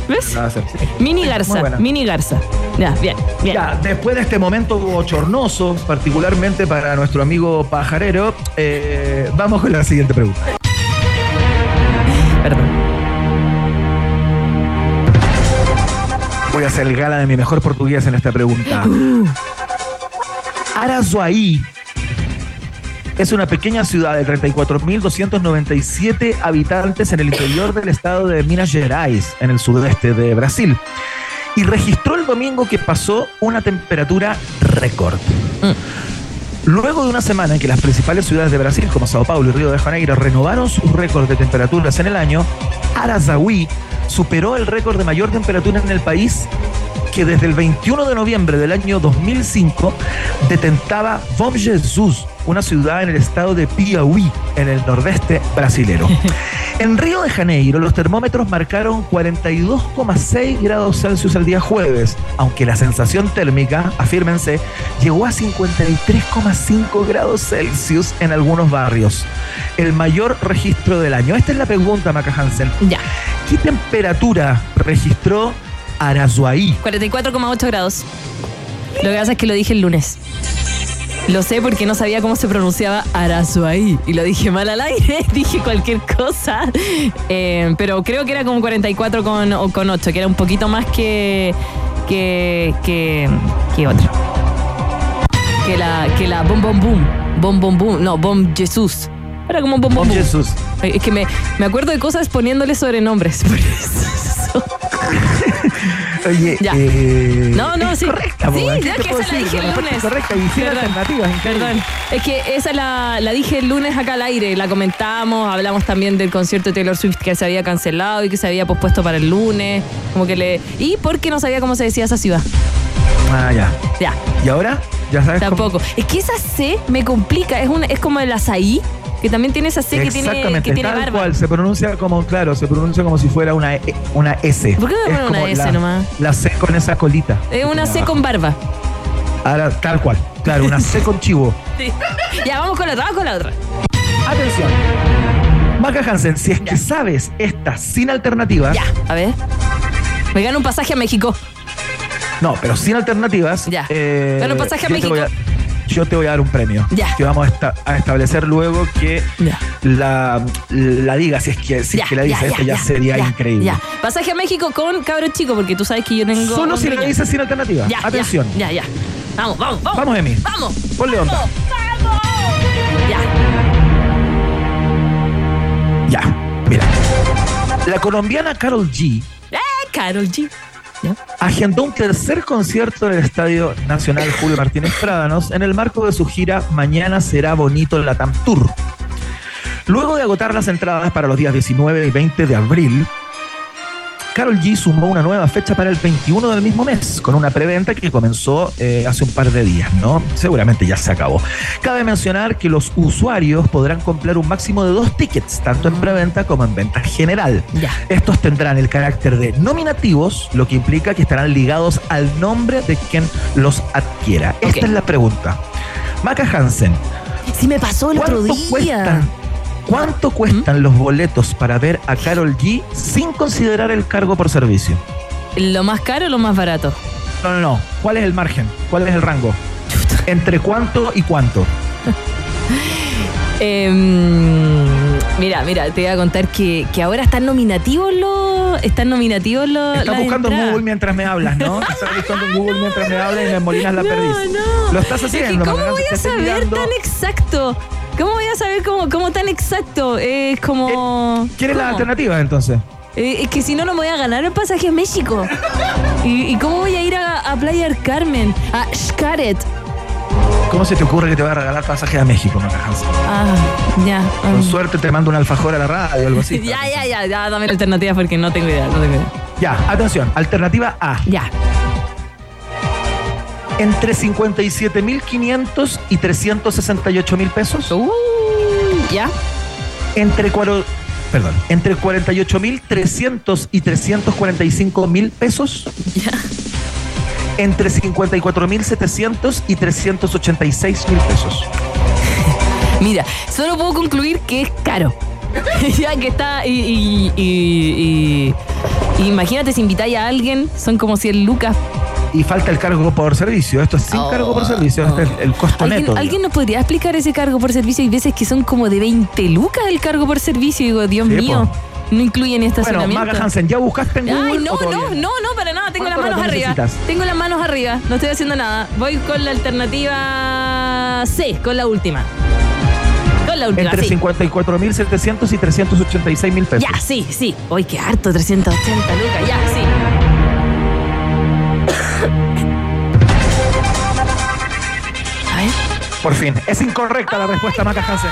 S7: ¿Ves?
S6: Sí.
S7: Mini garza, mini garza. Ya, bien, bien.
S6: Ya, después de este momento bochornoso, particularmente para nuestro amigo pajarero, eh, vamos con la siguiente pregunta. Voy a hacer gala de mi mejor portugués en esta pregunta. Arazuaí es una pequeña ciudad de 34.297 habitantes en el interior del estado de Minas Gerais, en el sudeste de Brasil. Y registró el domingo que pasó una temperatura récord. Luego de una semana en que las principales ciudades de Brasil, como Sao Paulo y Río de Janeiro, renovaron sus récords de temperaturas en el año, Arazawi superó el récord de mayor temperatura en el país que desde el 21 de noviembre del año 2005 detentaba Bom Jesus, una ciudad en el estado de Piauí, en el nordeste brasilero. En Río de Janeiro, los termómetros marcaron 42,6 grados Celsius el día jueves, aunque la sensación térmica, afírmense, llegó a 53,5 grados Celsius en algunos barrios. El mayor registro del año. Esta es la pregunta, Maca Hansen.
S7: Ya.
S6: ¿Qué temperatura registró Arazuaí?
S7: 44,8 grados. Lo que pasa es que lo dije el lunes. Lo sé porque no sabía cómo se pronunciaba Arazuaí. Y lo dije mal al aire, dije cualquier cosa. Eh, pero creo que era como 44 con, o con 8, que era un poquito más que. que. que. que otro. Que la. que la Bom Bom Boom. Bom Bom Boom. No, Bom Jesús. Era como Bom Bom
S6: Bom
S7: Boom.
S6: Jesús.
S7: Ay, Es que me, me acuerdo de cosas poniéndole sobrenombres. Por eso.
S6: Oye,
S7: Ya.
S6: eh,
S7: No, no,
S6: es
S7: sí.
S6: Correcta,
S7: Sí,
S6: po, ¿qué
S7: ya que esa la dije el lunes.
S6: Correcta, y sin
S7: Perdón,
S6: alternativas.
S7: Perdón. Es que esa la, la dije el lunes acá al aire, la comentamos, hablamos también del concierto de Taylor Swift que se había cancelado y que se había pospuesto para el lunes. Como que le. Y porque no sabía cómo se decía esa ciudad.
S6: Ah, ya.
S7: Ya,
S6: ¿Y ahora? ¿Ya sabes cómo?
S7: tampoco. Es que esa C me complica, es, una, es como el azaí, que también tiene esa C que tiene, que tiene
S6: tal
S7: barba.
S6: cual. Se pronuncia como, claro, se pronuncia como si fuera una, E- una S.
S7: ¿Por qué ponen una S
S6: la,
S7: nomás?
S6: La C con esa colita.
S7: Es una C con barba.
S6: Ahora, tal cual. Claro, una C con chivo.
S7: Sí. Ya, vamos con la otra, vamos con la otra.
S6: Atención. Maca Hansen, si es que sabes esta sin alternativas.
S7: Ya, a ver. Me gano un pasaje a México.
S6: No, pero sin alternativas.
S7: Ya.
S6: eh,
S7: Gano un pasaje a México.
S6: Yo te voy a dar un premio.
S7: Ya.
S6: Que vamos a, esta- a establecer luego que la, la diga, si es que, si es que la dice, esto ya, sería increíble.
S7: Ya. Pasaje a México con cabro chico, porque tú sabes que yo tengo.
S6: Solo si
S7: niño.
S6: dices sin alternativas.
S7: Ya,
S6: Atención.
S7: Ya, ya. Vamos, vamos, vamos.
S6: Vamos, Emi.
S7: Vamos.
S6: Ponle onda.
S7: Vamos, vamos. Ya.
S6: Ya, mira. La colombiana Carol G
S7: Eh, Carol G.
S6: Agendó un tercer concierto en el Estadio Nacional Julio Martínez Prádanos en el marco de su gira Mañana será bonito la Tour. Luego de agotar las entradas para los días 19 y 20 de abril, Carol G sumó una nueva fecha para el 21 del mismo mes, con una preventa que comenzó eh, hace un par de días, ¿no? Seguramente ya se acabó. Cabe mencionar que los usuarios podrán comprar un máximo de dos tickets, tanto en preventa como en venta general.
S7: Ya.
S6: Estos tendrán el carácter de nominativos, lo que implica que estarán ligados al nombre de quien los adquiera. Esta es la pregunta. Maca Hansen,
S7: Sí, me pasó el otro
S6: ¿cuánto
S7: día.
S6: cuestan? ¿Cuánto cuestan los boletos para ver a Carol G sin considerar el cargo por servicio?
S7: ¿Lo más caro o lo más barato?
S6: No, no, no. ¿Cuál es el margen? ¿Cuál es el rango? ¿Entre cuánto y cuánto?
S7: Em, mira, mira, te voy a contar que, que ahora están nominativos los. Están nominativos los.
S6: Estás buscando en. Google mientras me hablas, ¿no? Estás buscando en Google mientras me hablas y me molinas la
S7: No,
S6: perdiz.
S7: no.
S6: Lo estás
S7: Es que
S6: haciendo.
S7: ¿Cómo voy a saber tan exacto? ¿Cómo voy a saber cómo, cómo tan exacto? Es como.
S6: ¿Quieres las
S7: ¿cómo?
S6: alternativas entonces?
S7: Eh, es que si no, no me voy a ganar el pasaje a México. ¿Y, y cómo voy a ir a, a Playa del Carmen? A Xcaret.
S6: ¿Cómo se te ocurre que te voy a regalar pasaje a México, Maca Hansen?
S7: Ah, ya.
S6: Con
S7: um,
S6: suerte te mando un alfajor a la radio o algo así.
S7: ya, ya, ya, ya, dame la alternativa porque no tengo idea, no tengo idea.
S6: Ya, atención. Alternativa A.
S7: Ya.
S6: Entre 57.500 y 368.000 pesos.
S7: Uh, ya.
S6: Entre cuaro- Perdón, entre 48.300 y 345.000 pesos.
S7: Ya.
S6: Entre 54.700 y 386.000 pesos.
S7: Mira, solo puedo concluir que es caro. ya que está. Y, y- y- y- imagínate si invitáis a alguien, son como 100 lucas.
S6: Y falta el cargo por servicio. Esto es sin
S7: Oh,
S6: cargo por servicio. Este es el, el costo
S7: ¿Alguien,
S6: neto.
S7: ¿Alguien nos podría explicar ese cargo por servicio? Hay veces que son como de 20 lucas el cargo por servicio. Y digo, Dios
S6: Sí,
S7: mío,
S6: po.
S7: no incluye ni
S6: Bueno,
S7: estacionamiento.
S6: Maga Hansen, ¿ya buscaste en Google?
S7: Ay, no,
S6: o
S7: no, no, no, para nada. Tengo las
S6: ¿Cuánto
S7: manos arriba.
S6: necesitas?
S7: Tengo las manos arriba. No estoy haciendo nada. Voy con la alternativa C, con la última. Con la última,
S6: Entre
S7: sí.
S6: 54.700 y 386.000 pesos.
S7: Ya, sí, sí. Uy, qué harto, 380 lucas. Ya, sí.
S6: Por fin. Es incorrecta la respuesta, Maca Hansen.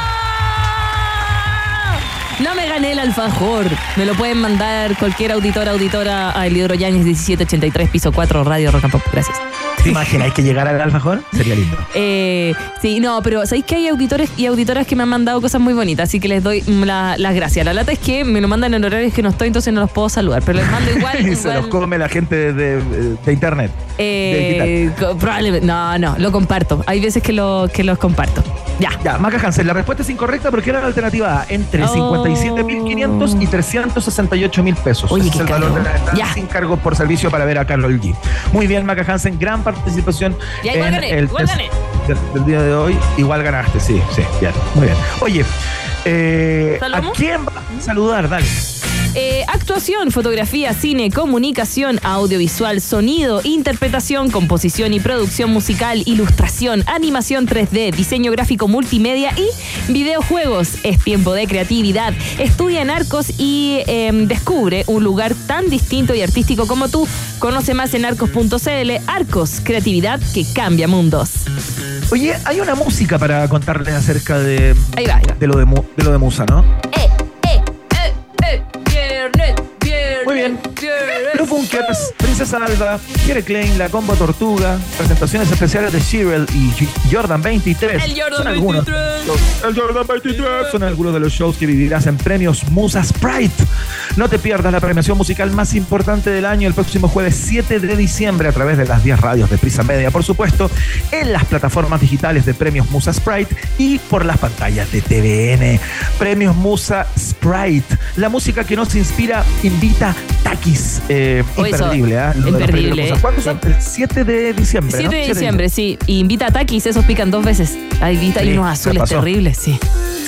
S7: No me gané el alfajor. Me lo pueden mandar cualquier auditor, auditora a Eliodoro Yáñez 1783, piso 4, Radio Rock and Pop. Gracias.
S6: ¿Te imaginas que llegara al alfajor? Sería lindo.
S7: Eh, sí, no, pero sabéis que hay auditores y auditoras que me han mandado cosas muy bonitas, así que les doy la- las gracias. La lata es que me lo mandan en horarios que no estoy, entonces no los puedo saludar, pero les mando igual.
S6: y se los come la gente de, de- de internet.
S7: eh, co- probablemente. No, no, lo comparto. Hay veces que, lo, que los comparto. Ya.
S6: Ya, Maca Hansen, la respuesta es incorrecta porque era la alternativa A, entre
S7: Oh.
S6: 57.500 y 368.000 pesos.
S7: Oye,
S6: Ese es el valor
S7: caro.
S6: de la entrada
S7: Ya.
S6: sin cargo por servicio para ver a Carlos G. Muy bien, Maca Hansen, gran participación
S7: Ya, igual
S6: en
S7: gané,
S6: el
S7: igual
S6: test
S7: gané.
S6: Del, del día de hoy. Igual ganaste, sí, sí, bien, muy bien. Oye, eh, ¿a quién va a saludar? Dale.
S7: Eh, actuación, fotografía, cine, comunicación, audiovisual, sonido, interpretación, composición y producción musical, ilustración, animación 3D, diseño gráfico multimedia y videojuegos. Es tiempo de creatividad. Estudia en Arcos y em, descubre un lugar tan distinto y artístico como tú. Conoce más en arcos.cl. Arcos, creatividad que cambia mundos.
S6: Oye, hay una música para contarles acerca de,
S7: Ahí va, ahí va.
S6: de, lo, de, de lo de Musa, ¿no?
S7: Eh,
S6: Muy bien. Bunkers, Princesa Alba, Jere Klein, La Combo Tortuga, presentaciones especiales de Shirel y G- Jordan 23.
S7: El Jordan
S6: Son algunos-
S7: 23.
S6: los- el Jordan 23 son algunos de los shows que vivirás en premios Musa Sprite. No te pierdas la premiación musical más importante del año el próximo jueves 7 de diciembre a través de las 10 radios de Prisa Media, por supuesto, en las plataformas digitales de premios Musa Sprite y por las pantallas de TVN. Premios Musa Sprite. La música que nos inspira invita Takis. Eh, imperdible, ¿ah? Los
S7: imperdible.
S6: ¿Cuándo son? El 7 de diciembre.
S7: 7
S6: ¿no?
S7: de
S6: 7
S7: diciembre, sí. Y invita a Takis, esos pican dos veces. Ahí invita, hay
S6: Sí,
S7: unos
S6: me
S7: azules terribles, sí.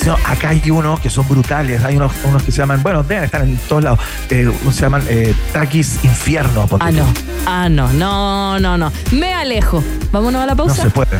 S6: No, acá hay unos que son brutales. Hay unos, unos que se llaman, bueno, deben estar en todos lados. Eh, unos se llaman eh, Takis Infierno.
S7: Ah,
S6: tú.
S7: no. Ah, no, no, no, no. Me alejo. Vámonos a la
S6: No
S7: pausa.
S6: se puede.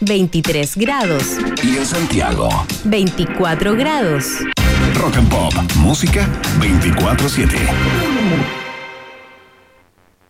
S1: 23 grados,
S4: y en Santiago.
S1: 24 grados.
S4: Rock and Pop. Música 24-7.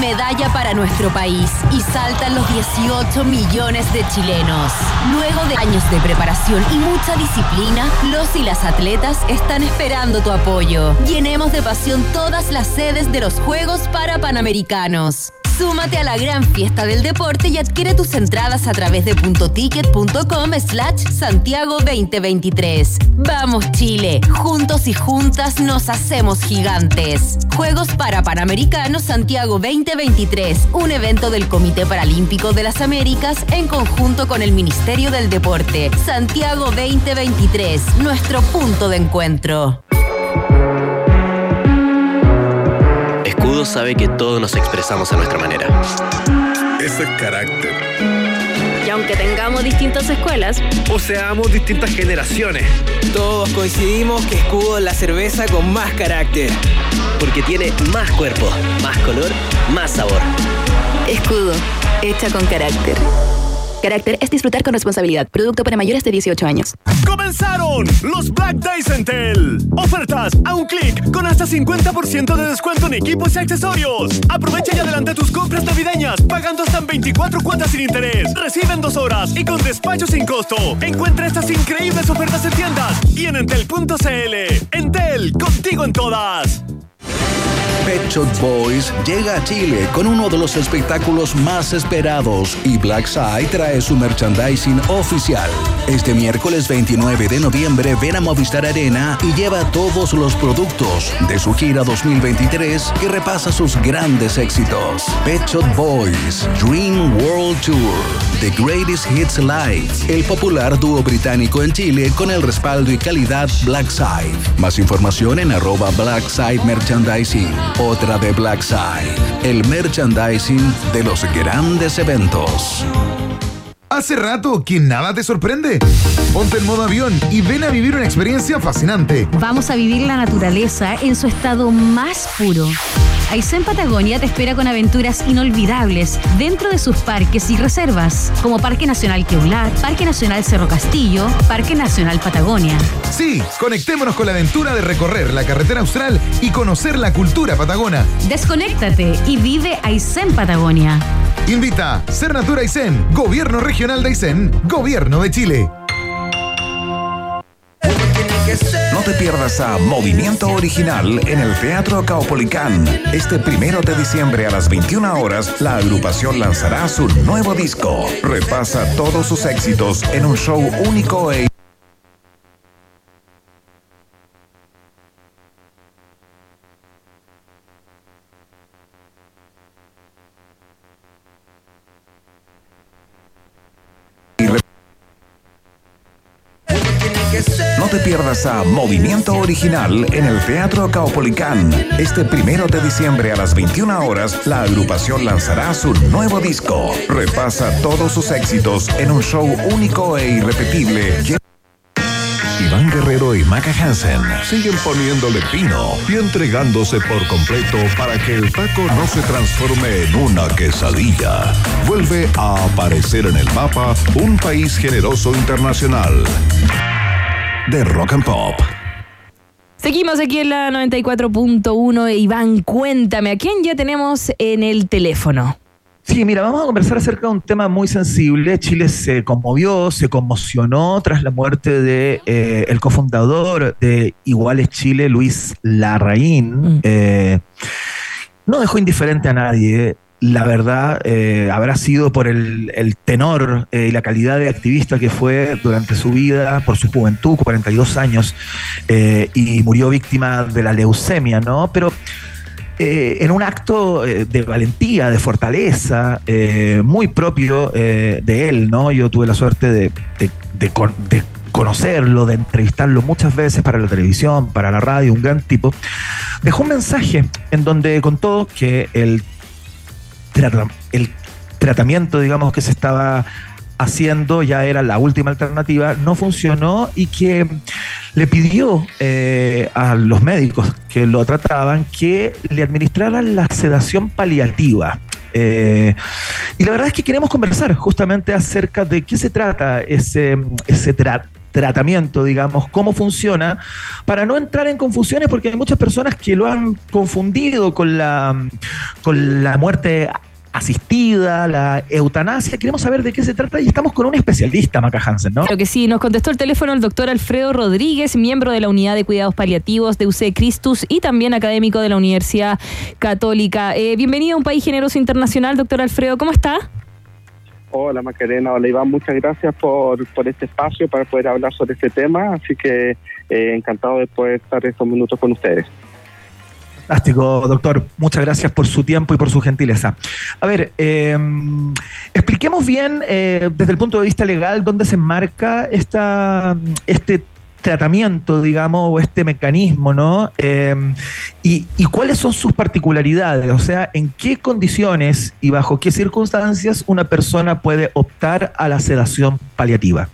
S1: Medalla para nuestro país y saltan los 18 millones de chilenos. Luego de años de preparación y mucha disciplina, los y las atletas están esperando tu apoyo. Llenemos de pasión todas las sedes de los Juegos para Panamericanos. Súmate a la gran fiesta del deporte y adquiere tus entradas a través de puntoticket.com slash Santiago 2023. Vamos Chile, juntos y juntas nos hacemos gigantes. Juegos para Panamericanos Santiago 2023, un evento del Comité Paralímpico de las Américas en conjunto con el Ministerio del Deporte. Santiago 2023, nuestro punto de encuentro.
S11: Escudo sabe que todos nos expresamos a nuestra manera.
S3: Ese carácter.
S7: Y aunque tengamos distintas escuelas,
S12: O seamos distintas generaciones.
S13: Todos coincidimos que Escudo es la cerveza con más carácter.
S11: Porque tiene más cuerpo, más color, más sabor.
S1: Escudo, hecha con carácter.
S14: Carácter es disfrutar con responsabilidad. Producto para mayores de 18 años.
S2: ¡Comenzaron los Black Days en Tel! Ofertas a un clic con hasta 50% de descuento en equipos y accesorios. Aprovecha y adelanta tus compras navideñas pagando hasta en 24 cuotas sin interés. Recibe en dos horas y con despacho sin costo. Encuentra estas increíbles ofertas en tiendas y en entel.cl. Entel, contigo en todas.
S15: Pet Shop Boys llega a Chile con uno de los espectáculos más esperados y Black Side trae su merchandising oficial. Este miércoles 29 de noviembre ven a Movistar Arena y lleva todos los productos de su gira 2023 que repasa sus grandes éxitos. Pet Shop Boys Dream World Tour The Greatest Hits Live, el popular dúo británico en Chile con el respaldo y calidad Black Side. Más información en arroba Black Side Merchandising otra de Black Side, el merchandising de los grandes eventos.
S16: Hace rato que nada te sorprende. Ponte en modo avión y ven a vivir una experiencia fascinante.
S17: Vamos a vivir la naturaleza en su estado más puro. Aysén Patagonia te espera con aventuras inolvidables dentro de sus parques y reservas, como Parque Nacional Queular, Parque Nacional Cerro Castillo, Parque Nacional Patagonia.
S16: Sí, conectémonos con la aventura de recorrer la carretera austral y conocer la cultura patagona.
S17: Desconéctate y vive Aysén Patagonia.
S16: Invita Ser Natura Aysén, Gobierno Regional de Aysén, Gobierno de Chile.
S4: Te pierdas a Movimiento Original en el Teatro Caupolicán. Este primero de diciembre a las 21 horas, la agrupación lanzará su nuevo disco. Repasa todos sus éxitos en un show único e A Movimiento Original en el Teatro Caupolicán. Este primero de diciembre a las 21 horas, la agrupación lanzará su nuevo disco. Repasa todos sus éxitos en un show único e irrepetible.
S3: Iván Guerrero y Maca Hansen siguen poniéndole pino y entregándose por completo para que el taco no se transforme en una quesadilla. Vuelve a aparecer en el mapa un país generoso internacional de rock and pop.
S7: Seguimos aquí en la 94.1. Iván, cuéntame, ¿a quién ya tenemos en el teléfono?
S6: Sí, mira, vamos a conversar acerca de un tema muy sensible. Chile se conmovió, se conmocionó tras la muerte de eh, el cofundador de Iguales Chile, Luis Larraín. Eh, no dejó indiferente a nadie. La verdad, eh, habrá sido por el, el tenor eh, y la calidad de activista que fue durante su vida, por su juventud, 42 años, eh, y murió víctima de la leucemia, ¿no? Pero eh, en un acto eh, de valentía, de fortaleza, eh, muy propio de él, ¿no? Yo tuve la suerte de, de- de de conocerlo, de entrevistarlo muchas veces para la televisión, para la radio, un gran tipo. Dejó un mensaje en donde contó que el, el tratamiento, digamos, que se estaba haciendo ya era la última alternativa, no funcionó y que le pidió eh, a los médicos que lo trataban que le administraran la sedación paliativa. Eh, y la verdad es que queremos conversar justamente acerca de qué se trata ese, ese tra- tratamiento, digamos, cómo funciona, para no entrar en confusiones, porque hay muchas personas que lo han confundido con la, con la muerte asistida, la eutanasia. Queremos saber de qué se trata y estamos con un especialista, Maca Hansen, ¿no?
S7: Claro que sí, nos contestó el teléfono el doctor Alfredo Rodríguez, miembro de la Unidad de Cuidados Paliativos de UC Cristus y también académico de la Universidad Católica. Eh, bienvenido a un país generoso internacional, doctor Alfredo, ¿cómo está?
S18: Hola Macarena, hola Iván, muchas gracias por, por este espacio para poder hablar sobre este tema, así que eh, encantado de poder estar estos minutos con ustedes.
S6: Fantástico, doctor. Muchas gracias por su tiempo y por su gentileza. A ver, eh, expliquemos bien eh, desde el punto de vista legal dónde se enmarca este tratamiento, digamos, o este mecanismo, ¿no? Eh, y, y cuáles son sus particularidades, o sea, en qué condiciones y bajo qué circunstancias una persona puede optar a la sedación paliativa.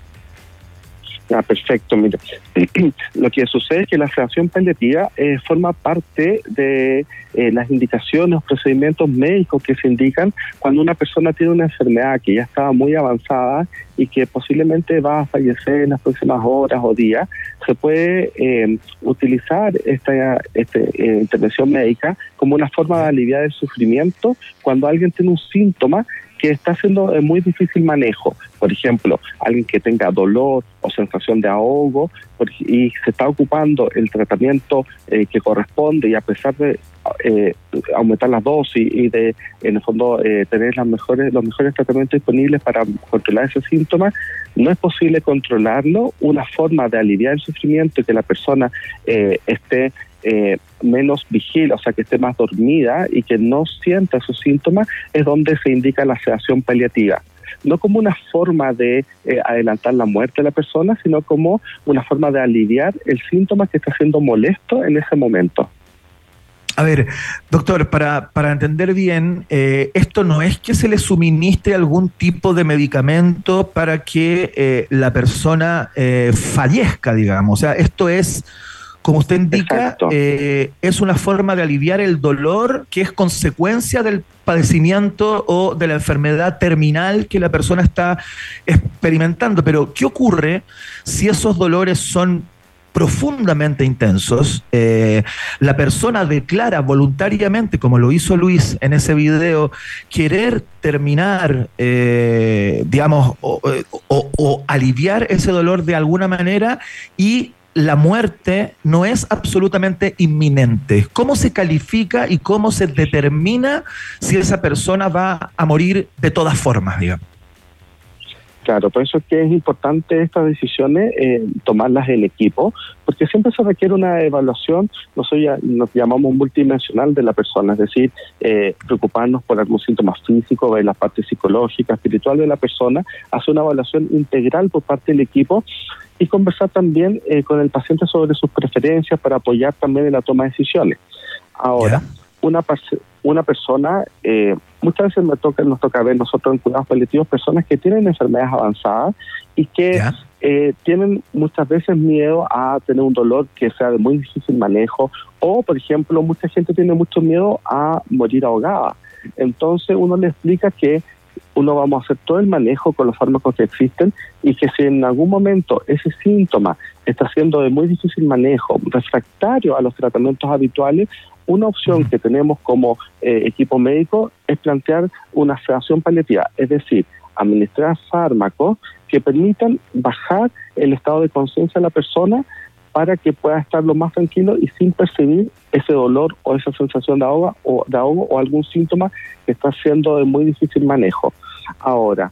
S18: Ah, perfecto, mire. Lo que sucede es que la sedación paliativa eh, forma parte de eh, las indicaciones, los procedimientos médicos que se indican cuando una persona tiene una enfermedad que ya estaba muy avanzada y que posiblemente va a fallecer en las próximas horas o días, se puede eh, utilizar esta, esta intervención médica como una forma de aliviar el sufrimiento cuando alguien tiene un síntoma que está haciendo muy difícil manejo. Por ejemplo, alguien que tenga dolor o sensación de ahogo y se está ocupando el tratamiento eh, que corresponde y a pesar de eh, aumentar las dosis y de, en el fondo, eh, tener las mejores, los mejores tratamientos disponibles para controlar ese síntoma, no es posible controlarlo. Una forma de aliviar el sufrimiento y que la persona esté eh, menos vigila, o sea, que esté más dormida y que no sienta esos síntomas, es donde se indica la sedación paliativa. No como una forma de eh, adelantar la muerte de la persona, sino como una forma de aliviar el síntoma que está siendo molesto en ese momento.
S6: A ver, doctor, para, para entender bien, eh, esto no es que se le suministre algún tipo de medicamento para que la persona fallezca, digamos. O sea, esto es como usted indica, eh, es una forma de aliviar el dolor que es consecuencia del padecimiento o de la enfermedad terminal que la persona está experimentando. Pero, ¿qué ocurre si esos dolores son profundamente intensos, eh, la persona declara voluntariamente, como lo hizo Luis en ese video, querer terminar, eh, digamos, o, aliviar ese dolor de alguna manera y la muerte no es absolutamente inminente. ¿Cómo se califica y cómo se determina si esa persona va a morir de todas formas, digamos?
S18: Claro, por eso es que es importante estas decisiones eh, tomarlas el equipo, porque siempre se requiere una evaluación, nosotros nos llamamos multidimensional de la persona, es decir, eh, preocuparnos por algún síntoma físico, la parte psicológica, espiritual de la persona, hacer una evaluación integral por parte del equipo y conversar también eh, con el paciente sobre sus preferencias para apoyar también en la toma de decisiones. Ahora, una, una persona, eh, muchas veces me toca, nos toca ver nosotros en cuidados paliativos personas que tienen enfermedades avanzadas y que eh, tienen muchas veces miedo a tener un dolor que sea de muy difícil manejo o, por ejemplo, mucha gente tiene mucho miedo a morir ahogada. Entonces uno le explica que uno vamos a hacer todo el manejo con los fármacos que existen y que si en algún momento ese síntoma está siendo de muy difícil manejo, refractario a los tratamientos habituales, una opción que tenemos como eh, equipo médico es plantear una sedación paliativa, es decir, administrar fármacos que permitan bajar el estado de conciencia de la persona para que pueda estar lo más tranquilo y sin percibir ese dolor o esa sensación de ahogo o, de o algún síntoma que está siendo de muy difícil manejo. Ahora,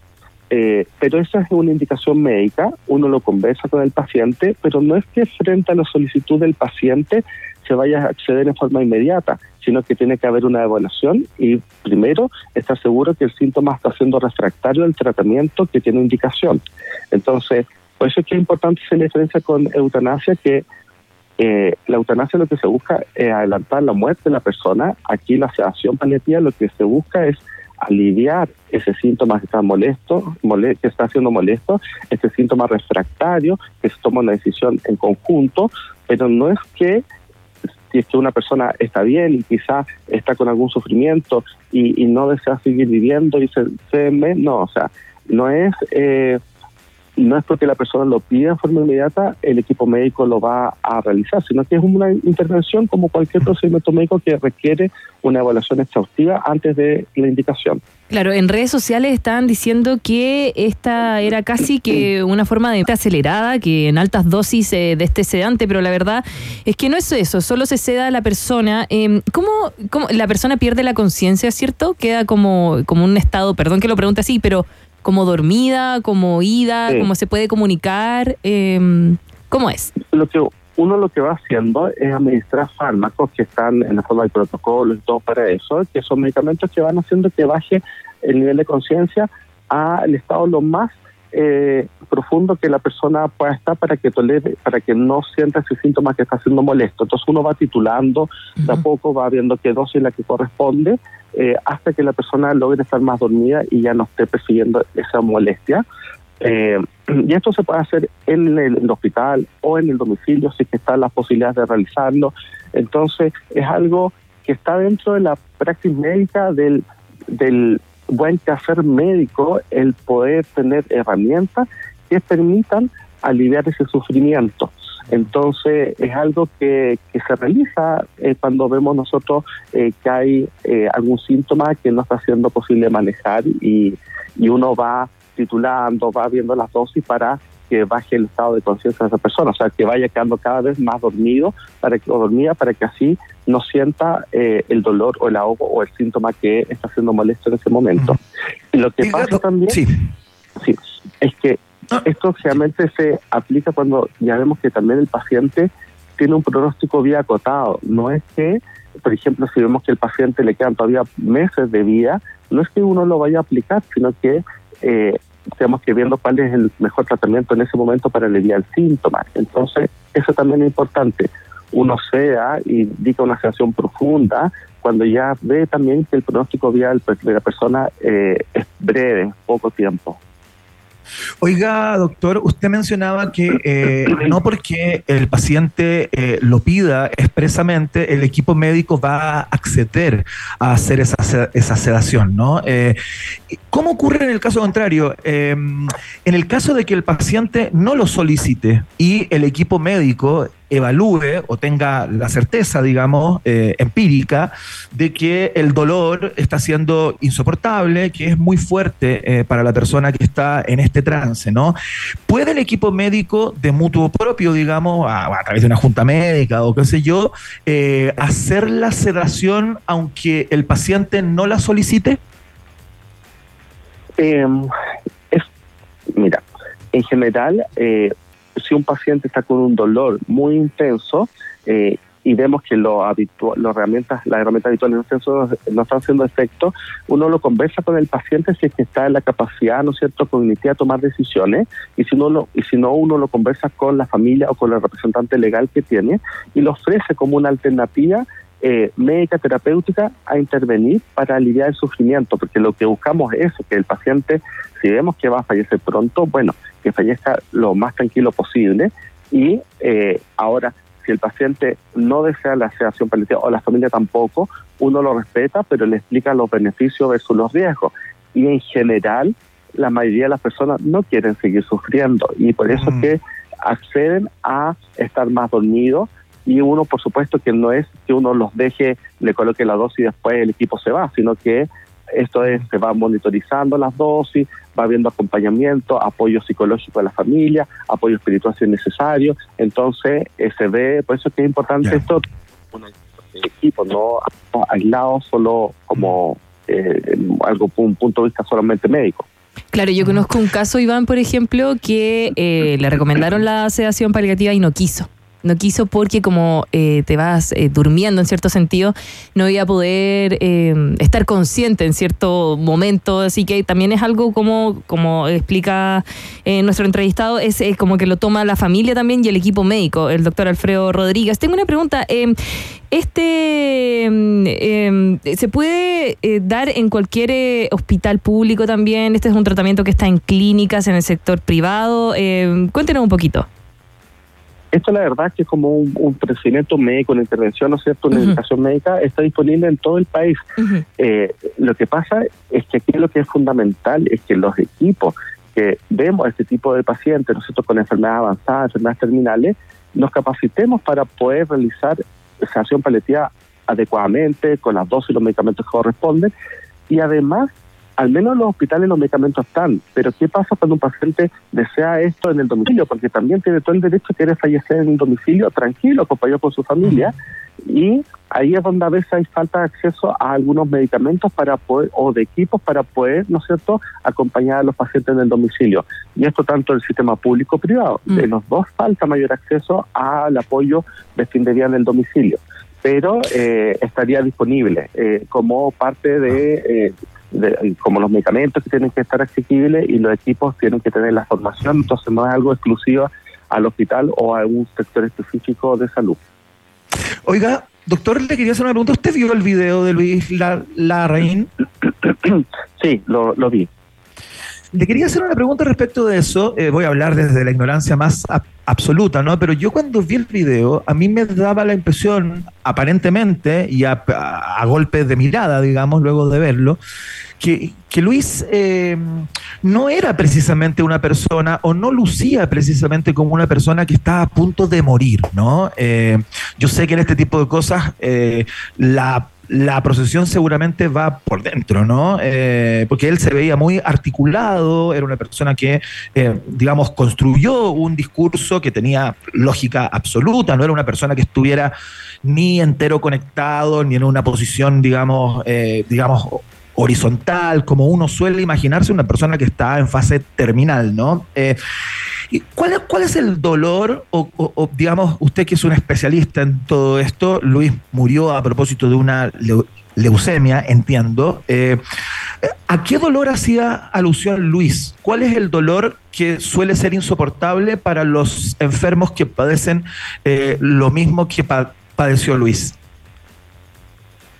S18: eh, pero esa es una indicación médica, uno lo conversa con el paciente, pero no es que frente a la solicitud del paciente se vaya a acceder en forma inmediata, sino que tiene que haber una evaluación y primero estar seguro que el síntoma está siendo refractario al tratamiento que tiene indicación. Entonces, por eso es que es importante hacer diferencia con eutanasia, que eh, la eutanasia lo que se busca es adelantar la muerte de la persona. Aquí la sedación paliativa lo que se busca es aliviar ese síntoma que está molesto, que está siendo molesto, ese síntoma refractario, que se toma una decisión en conjunto, pero no es que si es que una persona está bien y quizás está con algún sufrimiento y, no desea seguir viviendo y se, se no, o sea, no es eh, no es porque la persona lo pida en forma inmediata, el equipo médico lo va a realizar, sino que es una intervención como cualquier procedimiento médico que requiere una evaluación exhaustiva antes de la indicación.
S7: Claro, en redes sociales estaban diciendo que esta era casi que una forma de acelerada, que en altas dosis eh, de este sedante, pero la verdad es que no es eso, solo se seda a la persona. Eh, ¿cómo, ¿cómo, la persona pierde la conciencia, cierto? Queda como, como un estado, perdón que lo pregunte así, pero como dormida, como oída, cómo se puede comunicar, eh, ¿cómo es?
S18: Lo que uno lo que va haciendo es administrar fármacos que están en la forma de protocolos y todo para eso, que son medicamentos que van haciendo que baje el nivel de conciencia al estado lo más eh, profundo que la persona pueda estar para que tolere, para que no sienta ese síntoma que está siendo molesto. Entonces uno va titulando, de a poco va viendo qué dosis es la que corresponde, eh, hasta que la persona logre estar más dormida y ya no esté persiguiendo esa molestia. Eh, Y esto se puede hacer en el, hospital o en el domicilio si es que están las posibilidades de realizarlo. Entonces, es algo que está dentro de la práctica médica del, del buen quehacer médico el poder tener herramientas que permitan aliviar ese sufrimiento. Entonces es algo que, que se realiza eh, cuando vemos nosotros eh, que hay eh, algún síntoma que no está siendo posible manejar y, y uno va titulando, va viendo las dosis para que baje el estado de conciencia de esa persona, o sea, que vaya quedando cada vez más dormido para que, o dormida para que así no sienta el dolor o el ahogo o el síntoma que está siendo molesto en ese momento. Y lo que pasa también sí. sí, es que esto realmente se aplica cuando ya vemos que también el paciente tiene un pronóstico bien acotado. No es que, por ejemplo, si vemos que el paciente le quedan todavía meses de vida, no es que uno lo vaya a aplicar, sino que eh, que viendo cuál es el mejor tratamiento en ese momento para aliviar el síntoma. Entonces, eso también es importante. Uno sea y diga una sensación profunda cuando ya ve también que el pronóstico vial de la persona eh, es breve, poco tiempo.
S6: Oiga, doctor, usted mencionaba que eh, no porque el paciente eh, lo pida expresamente, el equipo médico va a acceder a hacer esa, esa sedación, ¿no? Eh, ¿Cómo ocurre en el caso contrario? en el caso de que el paciente no lo solicite y el equipo médico evalúe o tenga la certeza, digamos, eh, empírica, de que el dolor está siendo insoportable, que es muy fuerte eh, para la persona que está en este trance, ¿no? ¿Puede el equipo médico de mutuo propio, digamos, a, través de una junta médica o qué sé yo, eh, hacer la sedación aunque el paciente no la solicite?
S18: Em, mira, en general, si un paciente está con un dolor muy intenso eh, y vemos que lo habitual, las herramientas, las herramientas habituales no están haciendo efecto, uno lo conversa con el paciente si es que está en la capacidad, ¿no es cierto?, cognitiva de tomar decisiones, y si no lo, y si no uno lo conversa con la familia o con el representante legal que tiene y lo ofrece como una alternativa eh, médica terapéutica a intervenir para aliviar el sufrimiento, porque lo que buscamos es que el paciente, si vemos que va a fallecer pronto, bueno, que fallezca lo más tranquilo posible y eh, ahora si el paciente no desea la sedación paliativa o la familia tampoco, uno lo respeta, pero le explica los beneficios versus los riesgos. Y en general, la mayoría de las personas no quieren seguir sufriendo y por eso es mm. que acceden a estar más dormidos y uno, por supuesto, que no es que uno los deje, le coloque la dosis y después el equipo se va, sino que esto es, se va monitorizando las dosis, va habiendo acompañamiento, apoyo psicológico a la familia, apoyo espiritual si es necesario. Entonces, eh, se ve, por eso es que es importante esto, un equipo, no aislado solo como eh, algo, un punto de vista solamente médico.
S7: Claro, yo conozco un caso, Iván, por ejemplo, que eh, le recomendaron la sedación paliativa y no quiso. No quiso porque como eh, te vas eh, durmiendo en cierto sentido, no iba a poder eh, estar consciente en cierto momento. Así que también es algo como, como explica nuestro entrevistado, es, como que lo toma la familia también y el equipo médico, el doctor Alfredo Rodríguez. Tengo una pregunta. ¿Este se puede dar en cualquier hospital público también? ¿Este es un tratamiento que está en clínicas, en el sector privado? cuéntenos un poquito.
S18: Esto la verdad que es como un, procedimiento médico, una intervención, ¿no es cierto?, una educación médica, está disponible en todo el país. Eh, lo que pasa es que aquí lo que es fundamental es que los equipos que vemos a este tipo de pacientes, ¿no es cierto?, con enfermedades avanzadas, enfermedades terminales, nos capacitemos para poder realizar sanación paliativa adecuadamente, con las dosis y los medicamentos que corresponden, y además al menos en los hospitales los medicamentos están, pero ¿qué pasa cuando un paciente desea esto en el domicilio? Porque también tiene todo el derecho a querer fallecer en un domicilio tranquilo, acompañado con su familia, y ahí es donde a veces hay falta de acceso a algunos medicamentos para poder, o de equipos para poder, ¿no es cierto?, acompañar a los pacientes en el domicilio. Y esto tanto en el sistema público privado. De los dos falta mayor acceso al apoyo de fin de día en el domicilio pero eh, estaría disponible eh, como parte de eh, como los medicamentos que tienen que estar accesibles y los equipos tienen que tener la formación, entonces no es algo exclusivo al hospital o a un sector específico de salud.
S6: Oiga, doctor, le quería hacer una pregunta. ¿Usted vio el video de Luis Larraín?
S18: sí, lo, lo vi.
S6: Le quería hacer una pregunta respecto de eso. Eh, voy a hablar desde la ignorancia más absoluta, ¿no? Pero yo cuando vi el video, a mí me daba la impresión, aparentemente, y a, a- golpes de mirada, digamos, luego de verlo, que, Luis eh, no era precisamente una persona o no lucía precisamente como una persona que está a punto de morir, ¿no? Eh, yo sé que en este tipo de cosas la la procesión seguramente va por dentro, ¿no? Eh, porque él se veía muy articulado, era una persona que, eh, digamos, construyó un discurso que tenía lógica absoluta, no era una persona que estuviera ni entero conectado, ni en una posición, digamos, eh, digamos, horizontal, como uno suele imaginarse una persona que está en fase terminal, ¿no? Eh, ¿y ¿Cuál, es- ¿Cuál es el dolor, o, digamos, usted que es un especialista en todo esto, Luis murió a propósito de una leu- leucemia, entiendo. eh, ¿A qué dolor hacía alusión Luis? ¿Cuál es el dolor que suele ser insoportable para los enfermos que padecen eh, lo mismo que pa- padeció Luis?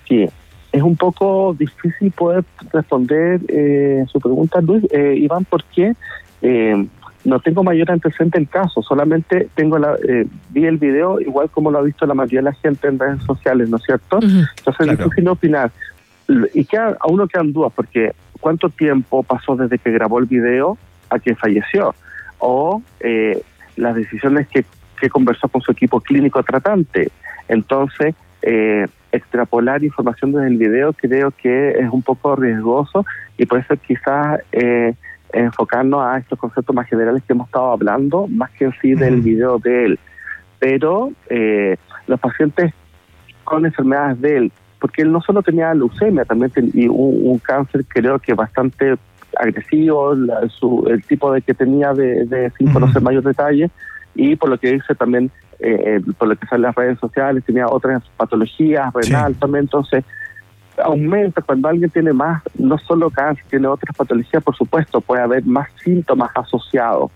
S18: Sí, es un poco difícil poder responder eh, su pregunta, Luis. Iván, ¿por qué? Eh, no tengo mayor antecedente del caso, solamente tengo la, eh, vi el video igual como lo ha visto la mayoría de la gente en redes sociales, ¿no es cierto? Entonces es difícil opinar. Y queda, a uno quedan dudas, porque ¿cuánto tiempo pasó desde que grabó el video a que falleció? O eh, las decisiones que, que conversó con su equipo clínico tratante. Entonces, eh, extrapolar información desde el video creo que es un poco riesgoso y por eso quizás eh, enfocarnos a estos conceptos más generales que hemos estado hablando, más que en sí del video de él. Pero eh, los pacientes con enfermedades de él, porque él no solo tenía leucemia, también tenía un, un cáncer creo que bastante agresivo, la- su, el tipo de que tenía de, de sin conocer mayor detalle, y por lo que dice también, eh, eh, por lo que sale en las redes sociales, tenía otras patologías, renal también, entonces aumenta cuando alguien tiene más, no solo cáncer, tiene otras patologías, por supuesto, puede haber más síntomas asociados.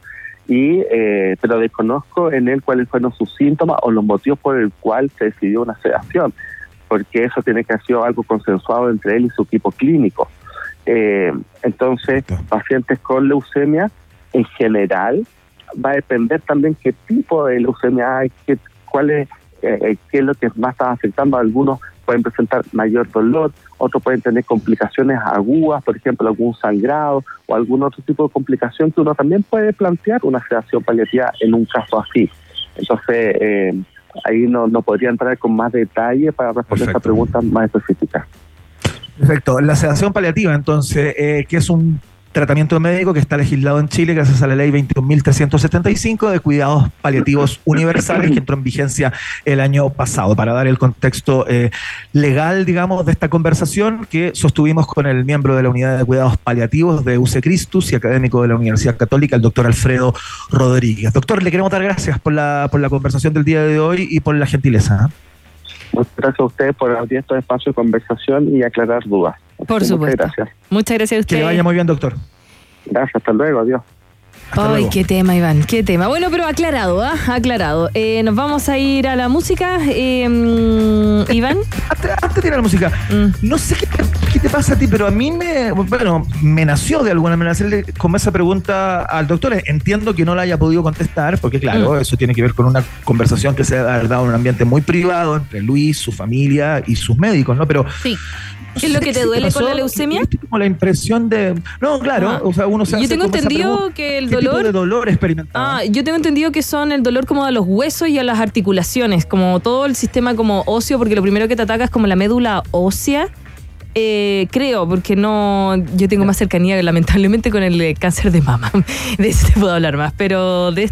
S18: Y, eh, pero desconozco en él cuáles fueron sus síntomas o los motivos por el cual se decidió una sedación, porque eso tiene que haber sido algo consensuado entre él y su equipo clínico. Eh, entonces, pacientes con leucemia, en general, va a depender también qué tipo de leucemia hay, qué, cuál es, eh, eh, qué es lo que más está afectando. Algunos pueden presentar mayor dolor, otros pueden tener complicaciones agudas, por ejemplo, algún sangrado o algún otro tipo de complicación que uno también puede plantear una sedación paliativa en un caso así. Entonces, eh, ahí no, no podría entrar con más detalle para responder esta pregunta más específica.
S6: Perfecto. La sedación paliativa, entonces, eh, que es un tratamiento médico que está legislado en Chile gracias a la ley 21.375 de cuidados paliativos universales que entró en vigencia el año pasado. Para dar el contexto eh, legal, digamos, de esta conversación que sostuvimos con el miembro de la unidad de cuidados paliativos de UC Christus y académico de la Universidad Católica, el doctor Alfredo Rodríguez. Doctor, le queremos dar gracias por la, por la conversación del día de hoy y por la gentileza.
S18: Muchas gracias a ustedes por abrir estos espacios de conversación y aclarar dudas.
S7: Por supuesto.
S18: gracias.
S7: Muchas gracias a usted.
S6: Que le vaya muy bien, doctor.
S18: Gracias, hasta luego, adiós.
S7: Ay, qué tema, Iván, qué tema. Bueno, pero aclarado, ¿ah? Aclarado. Eh, nos vamos a ir a la música. Eh, mm, Iván.
S6: Antes de ir a la música, no sé qué, qué te pasa a ti, pero a mí me, bueno, me nació de alguna manera hacerle como esa pregunta al doctor. Entiendo que no la haya podido contestar, porque claro,
S7: Mm.
S6: eso tiene que ver con una conversación que se ha dado en un ambiente muy privado entre Luis, su familia y sus médicos, ¿no? Pero
S7: Sí. ¿Qué es lo que te duele con la leucemia?
S6: como la impresión de. No, claro,
S7: Ah.
S6: o sea, uno se
S7: Yo
S6: hace
S7: tengo
S6: como
S7: entendido que el
S6: ¿qué tipo
S7: dolor-
S6: de dolor experimentado?
S7: Ah, yo tengo entendido que son el dolor como a los huesos y a las articulaciones, como todo el sistema como óseo, porque lo primero que te ataca es como la médula ósea. Eh, creo, porque no, yo tengo más cercanía lamentablemente con el eh, cáncer de mama. De eso te puedo hablar más, pero de